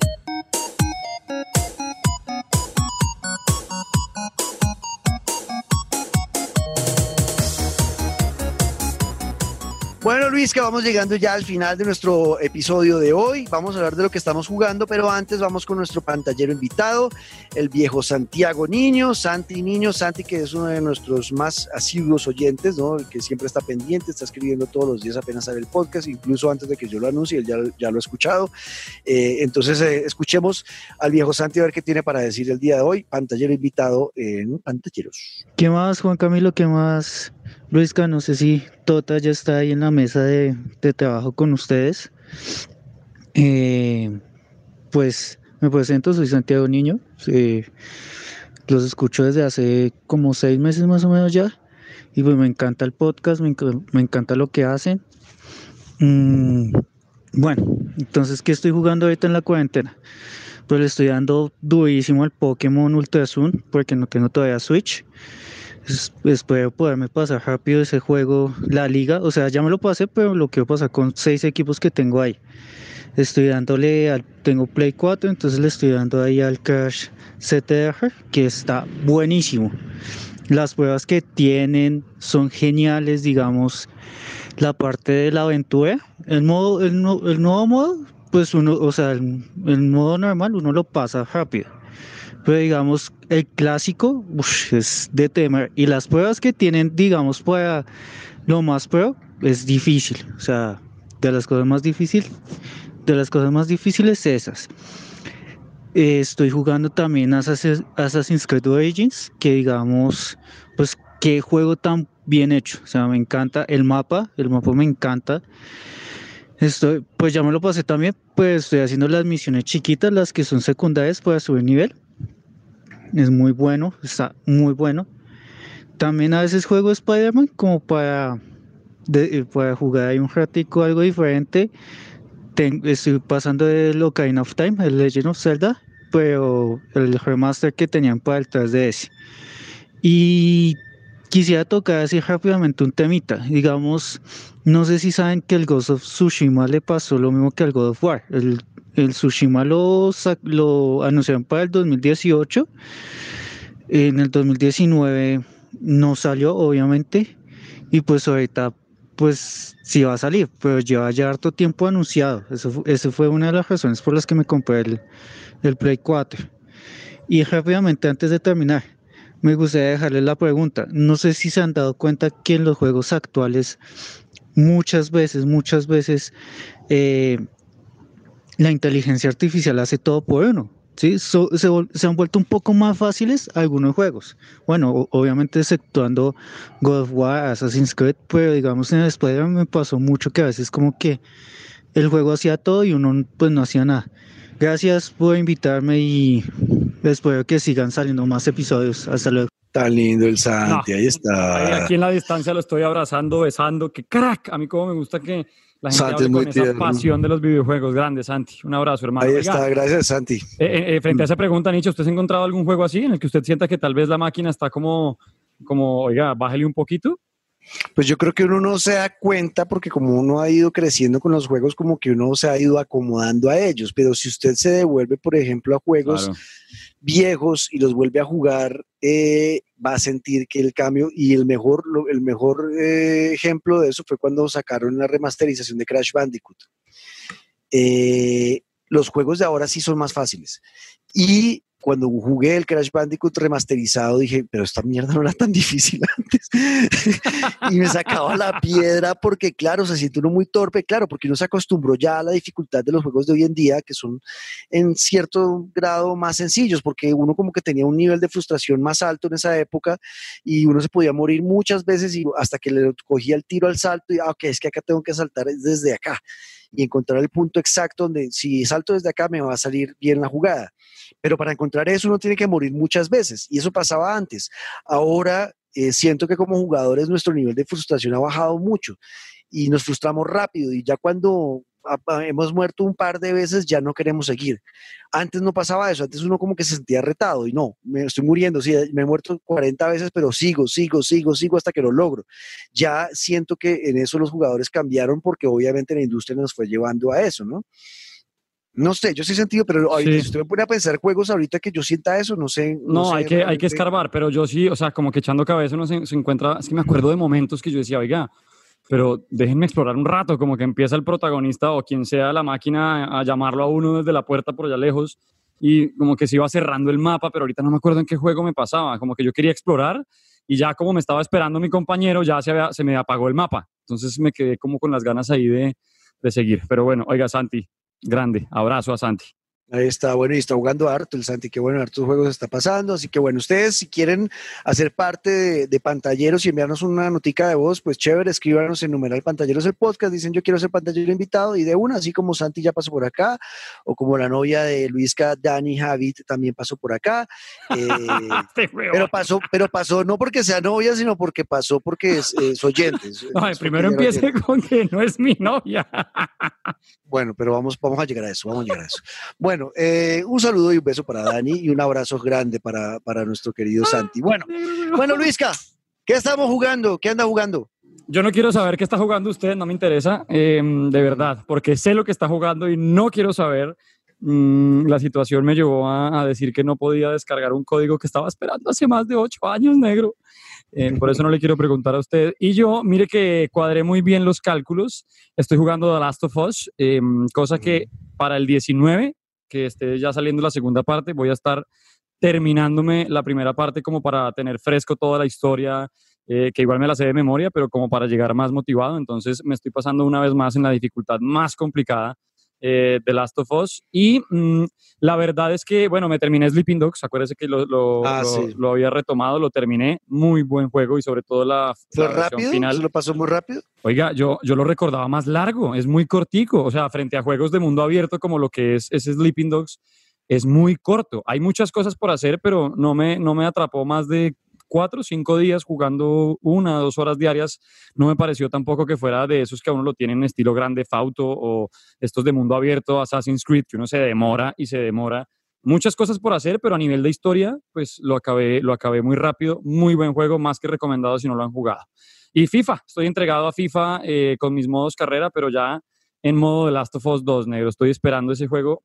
Bueno, Luis, que vamos llegando ya al final de nuestro episodio de hoy. Vamos a hablar de lo que estamos jugando, pero antes vamos con nuestro pantallero invitado, el viejo Santiago Niño, Santi Niño, Santi que es uno de nuestros más asiduos oyentes, ¿no? El que siempre está pendiente, está escribiendo todos los días apenas sale el podcast, incluso antes de que yo lo anuncie, él ya, ya lo ha escuchado. Eh, entonces, eh, escuchemos al viejo Santi a ver qué tiene para decir el día de hoy. Pantallero invitado en Pantalleros. ¿Qué más, Juan Camilo? ¿Qué más? Luisca, no sé si Tota ya está ahí en la mesa de, trabajo con ustedes. Eh, pues me presento, soy Santiago Niño. los escucho desde hace como seis meses más o menos ya. Y pues me encanta el podcast, me, encanta lo que hacen. Mm, bueno, entonces, ¿qué estoy jugando ahorita en la cuarentena? Pues le estoy dando durísimo al Pokémon Ultra Zoom porque no tengo todavía Switch espero poderme pasar rápido ese juego, la liga, o sea, ya me lo pasé, pero lo quiero pasar con seis equipos que tengo ahí. Estoy dándole al, tengo Play 4, entonces le estoy dando ahí al Crash CTR, que está buenísimo. Las pruebas que tienen son geniales, digamos, la parte de la aventura, el modo, el, nuevo modo, pues uno, o sea, el, el modo normal uno lo pasa rápido pero digamos, el clásico es de temer. Y las pruebas que tienen, digamos, para lo más pro, es difícil. O sea, de las cosas más difíciles, de las cosas más difíciles esas. Eh, estoy jugando también Assassin's Creed Origins, que digamos, pues qué juego tan bien hecho. O sea, me encanta el mapa, el mapa me encanta. Estoy, pues ya me lo pasé también, pues estoy haciendo las misiones chiquitas, las que son secundarias para subir nivel es muy bueno, está muy bueno. También a veces juego Spider-Man como para, eh, para jugar ahí un ratico algo diferente. estoy pasando de Ocarina of Time, el Legend of Zelda, pero el remaster que tenían para el 3DS. Y quisiera tocar así rápidamente un temita. Digamos, no sé si saben que el Ghost of Tsushima le pasó lo mismo que al God of War. El el Tsushima lo, lo anunciaron para el 2018. En el 2019 no salió, obviamente. Y pues ahorita, pues sí va a salir, pero lleva ya harto tiempo anunciado. Eso, fue una de las razones por las que me compré el, el Play 4. Y rápidamente, antes de terminar, me gustaría dejarles la pregunta. No sé si se han dado cuenta que en los juegos actuales muchas veces, muchas veces eh, la inteligencia artificial hace todo por uno. ¿sí? se, han vuelto un poco más fáciles algunos juegos. Bueno, obviamente exceptuando God of War, Assassin's Creed, pero digamos en spider me pasó mucho que a veces como que el juego hacía todo y uno pues no hacía nada. Gracias por invitarme y espero que sigan saliendo más episodios. Hasta luego. Tan lindo el Santi, ahí está. aquí en la distancia lo estoy abrazando, besando, que crack. A mí como me gusta que la gente con esa pasión de los videojuegos. Grande, Santi. Un abrazo, hermano. Ahí está, gracias, Santi. Eh, eh, eh, frente a esa pregunta, Nicho, ¿usted ha encontrado algún juego así en el que usted sienta que tal vez la máquina está como, como oiga, bájale un poquito? Pues yo creo que uno no se da cuenta porque como uno ha ido creciendo con los juegos, como que uno se ha ido acomodando a ellos. Pero si usted se devuelve, por ejemplo, a juegos viejos y los vuelve a jugar, eh, va a sentir que el cambio y el mejor, el mejor eh, ejemplo de eso fue cuando sacaron la remasterización de Crash Bandicoot. Eh, los juegos de ahora sí son más fáciles. Y cuando jugué el Crash Bandicoot remasterizado dije, pero esta mierda no era tan difícil antes. y me sacaba la piedra porque, claro, se siente uno muy torpe, claro, porque uno se acostumbró ya a la dificultad de los juegos de hoy en día, que son en cierto grado más sencillos, porque uno como que tenía un nivel de frustración más alto en esa época y uno se podía morir muchas veces y hasta que le cogía el tiro al salto y, ah, ok, es que acá tengo que saltar desde acá y encontrar el punto exacto donde si salto desde acá me va a salir bien la jugada. Pero para encontrar eso uno tiene que morir muchas veces y eso pasaba antes. Ahora eh, siento que como jugadores nuestro nivel de frustración ha bajado mucho y nos frustramos rápido y ya cuando hemos muerto un par de veces, ya no queremos seguir. Antes no pasaba eso, antes uno como que se sentía retado y no, me estoy muriendo, sí, me he muerto 40 veces, pero sigo, sigo, sigo, sigo hasta que lo logro. Ya siento que en eso los jugadores cambiaron porque obviamente la industria nos fue llevando a eso, ¿no? No sé, yo sí he sentido, pero si usted me pone a pensar juegos ahorita que yo sienta eso, no sé. No, hay, que, hay que escarbar, pero yo sí, o sea, como que echando cabeza uno se, encuentra, es que me acuerdo de momentos que yo decía, oiga, pero déjenme explorar un rato, como que empieza el protagonista o quien sea la máquina a llamarlo a uno desde la puerta por allá lejos y como que se iba cerrando el mapa, pero ahorita no me acuerdo en qué juego me pasaba, como que yo quería explorar y ya como me estaba esperando mi compañero, ya se, se me apagó el mapa, entonces me quedé como con las ganas ahí de, de seguir. Pero bueno, oiga Santi, Grande. Abrazo a Santi. Ahí está, bueno, y está jugando harto el Santi, que bueno, hartos juegos está pasando, así que bueno, ustedes si quieren hacer parte de, pantalleros y enviarnos una notica de voz, pues chévere, escríbanos en numeral pantalleros el podcast, dicen yo quiero ser pantallero invitado y de una, así como Santi ya pasó por acá, o como la novia de Luisca, Dani Javid, también pasó por acá, eh, pero pasó, pero pasó no porque sea novia, sino porque pasó porque es, oyente. primero empiece con que no es mi novia. bueno, pero vamos, vamos a llegar a eso, vamos a llegar a eso. Bueno, bueno, eh, un saludo y un beso para Dani y un abrazo grande para, nuestro querido Santi. Bueno, bueno, Luisca, ¿qué estamos jugando? ¿Qué anda jugando? Yo no quiero saber qué está jugando usted, no me interesa, em, de verdad, porque sé lo que está jugando y no quiero saber. Mm, la situación me llevó a, decir que no podía descargar un código que estaba esperando hace más de ocho años, negro. Em, por eso no le quiero preguntar a usted. Y yo, mire que cuadré muy bien los cálculos. Estoy jugando The Last of Us, em, cosa que para el 19 que esté ya saliendo la segunda parte, voy a estar terminándome la primera parte como para tener fresco toda la historia, eh, que igual me la sé de memoria, pero como para llegar más motivado. Entonces me estoy pasando una vez más en la dificultad más complicada eh, de Last of Us. Y mm, la verdad es que, bueno, me terminé Sleeping Dogs, acuérdese que lo, lo, ah, lo, había retomado, lo terminé, muy buen juego y sobre todo la, ¿Fue rápido? final. ¿Se lo pasó muy rápido? Oiga, yo, yo lo recordaba más largo, es muy cortico, o sea, frente a juegos de mundo abierto como lo que es, es Sleeping Dogs, es muy corto. Hay muchas cosas por hacer, pero no me, no me atrapó más de cuatro o cinco días jugando una o dos horas diarias, no me pareció tampoco que fuera de esos que a uno lo tienen en estilo grande fauto o estos de mundo abierto, Assassin's Creed, que uno se demora y se demora. Muchas cosas por hacer, pero a nivel de historia, pues lo acabé, lo acabé muy rápido. Muy buen juego, más que recomendado si no lo han jugado. Y FIFA, estoy entregado a FIFA eh, con mis modos carrera, pero ya en modo de Last of Us 2, negro. Estoy esperando ese juego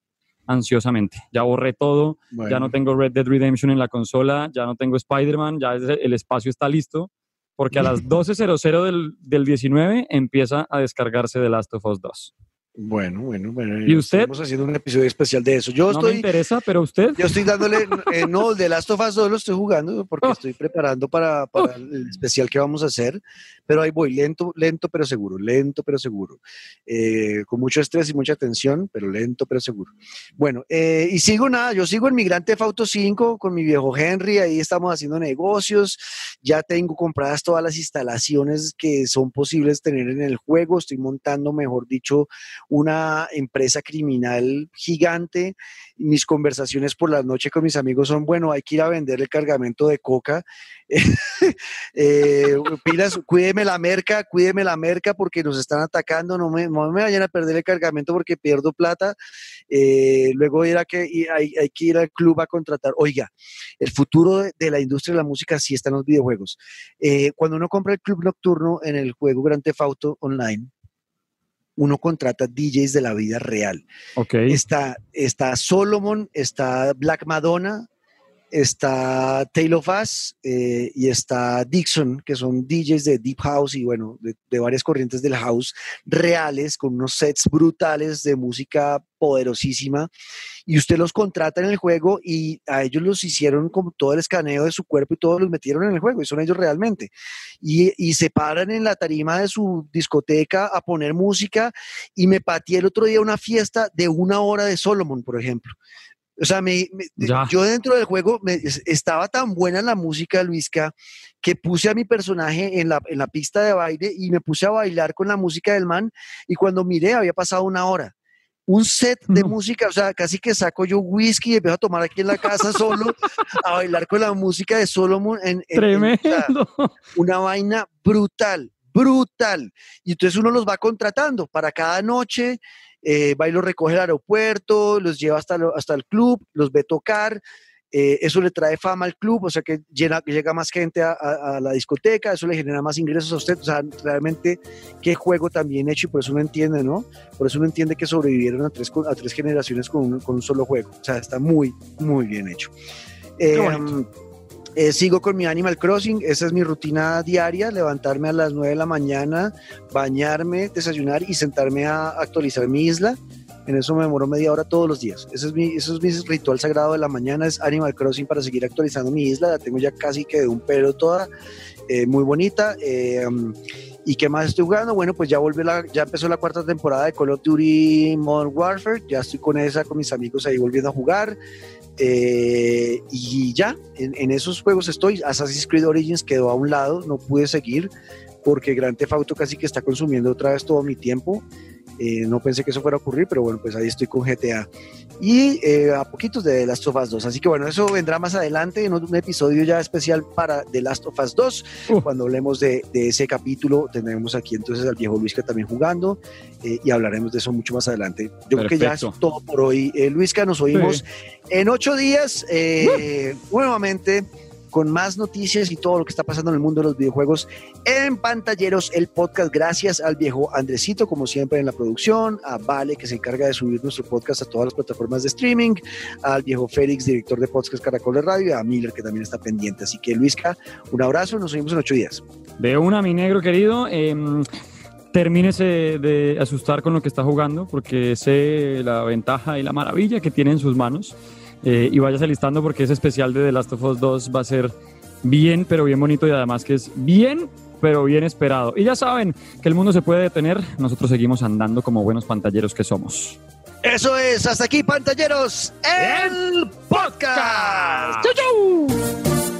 ansiosamente. Ya borré todo, ya no tengo Red Dead Redemption en la consola, ya no tengo Spider-Man, ya el espacio está listo, porque a las 12.00 del, del 19 empieza a descargarse The Last of Us 2. Bueno, bueno, bueno. ¿Y usted? Estamos haciendo un episodio especial de eso. Yo no estoy, me interesa, pero usted. Yo estoy dándole, eh, no, de Last of Us 2 lo estoy jugando porque oh. estoy preparando para, para oh. el especial que vamos a hacer, pero ahí voy, lento, lento pero seguro, lento pero seguro. Eh, con mucho estrés y mucha tensión, pero lento pero seguro. Bueno, eh, y sigo nada, yo sigo en Migrante Auto 5 con mi viejo Henry, ahí estamos haciendo negocios, ya tengo compradas todas las instalaciones que son posibles tener en el juego, estoy montando, mejor dicho, una empresa criminal gigante. Mis conversaciones por la noche con mis amigos son, bueno, hay que ir a vender el cargamento de coca. eh, cuídeme la merca, cuídeme la merca porque nos están atacando, no me, no me vayan a perder el cargamento porque pierdo plata. Eh, luego ir que, hay, hay, que ir al club a contratar. Oiga, el futuro de, la industria de la música sí está en los videojuegos. Eh, cuando uno compra el club nocturno en el juego Grand Theft Auto Online, uno contrata DJs de la vida real. Okay. Está, está Solomon, está Black Madonna, está Taylor of eh, y está Dixon, que son DJs de Deep House y bueno, de, varias corrientes del house reales, con unos sets brutales de música poderosísima. Y usted los contrata en el juego y a ellos los hicieron como todo el escaneo de su cuerpo y todos los metieron en el juego y son ellos realmente. Y, y se paran en la tarima de su discoteca a poner música y me pateé el otro día una fiesta de una hora de Solomon, por ejemplo. O sea, me, yo dentro del juego estaba tan buena la música, Luisca, que puse a mi personaje en la, en la pista de baile y me puse a bailar con la música del man y cuando miré había pasado una hora un set de música, o sea, casi que saco yo whisky y empiezo a tomar aquí en la casa solo, a bailar con la música de Solomon. En, Tremendo. una vaina brutal, brutal. Y entonces uno los va contratando para cada noche eh, va y los recoge al aeropuerto, los lleva hasta, hasta el club, los ve tocar, eh, eso le trae fama al club, o sea que llena, llega más gente a, la discoteca, eso le genera más ingresos a usted, o sea, realmente qué juego tan bien hecho y por eso uno entiende, ¿no? Por eso uno entiende que sobrevivieron a tres, a tres generaciones con un, con un solo juego, o sea, está muy, muy bien hecho. Eh, sigo con mi Animal Crossing, esa es mi rutina diaria, levantarme a las 9 de la mañana, bañarme, desayunar y sentarme a actualizar mi isla. En eso me demoro media hora todos los días. Ese es mi, eso es mi ritual sagrado de la mañana, es Animal Crossing para seguir actualizando mi isla. La tengo ya casi que de un pelo toda, eh, muy bonita. Eh, ¿Y qué más estoy jugando? Bueno, pues ya volvió la, ya empezó la cuarta temporada de Call of Duty Modern Warfare. Ya estoy con esa, con mis amigos ahí volviendo a jugar. Eh, y ya, en, en, esos juegos estoy. Assassin's Creed Origins quedó a un lado, no pude seguir porque Grand Theft Auto casi que está consumiendo otra vez todo mi tiempo. Eh, no pensé que eso fuera a ocurrir, pero bueno, pues ahí estoy con GTA. Y eh, a poquitos de The Last of Us 2. Así que bueno, eso vendrá más adelante en un episodio ya especial para The Last of Us 2. Cuando hablemos de, ese capítulo, tendremos aquí entonces al viejo Luisca también jugando eh, y hablaremos de eso mucho más adelante. Yo creo que ya es todo por hoy. Luisca, nos oímos en ocho días nuevamente con más noticias y todo lo que está pasando en el mundo de los videojuegos en Pantalleros, el podcast. Gracias al viejo Andresito, como siempre en la producción, a Vale, que se encarga de subir nuestro podcast a todas las plataformas de streaming, al viejo Félix, director de podcast Caracol de Radio, y a Miller, que también está pendiente. Así que, Luisca, un abrazo, nos vemos en ocho días. De una, mi negro querido. Eh, termínese de asustar con lo que está jugando, porque sé la ventaja y la maravilla que tiene en sus manos. Eh, y vayas listando porque ese especial de The Last of Us 2 va a ser bien, pero bien bonito y además que es bien, pero bien esperado. Y ya saben que el mundo se puede detener, nosotros seguimos andando como buenos pantalleros que somos. Eso es, hasta aquí pantalleros, el podcast. ¡Chau, chau!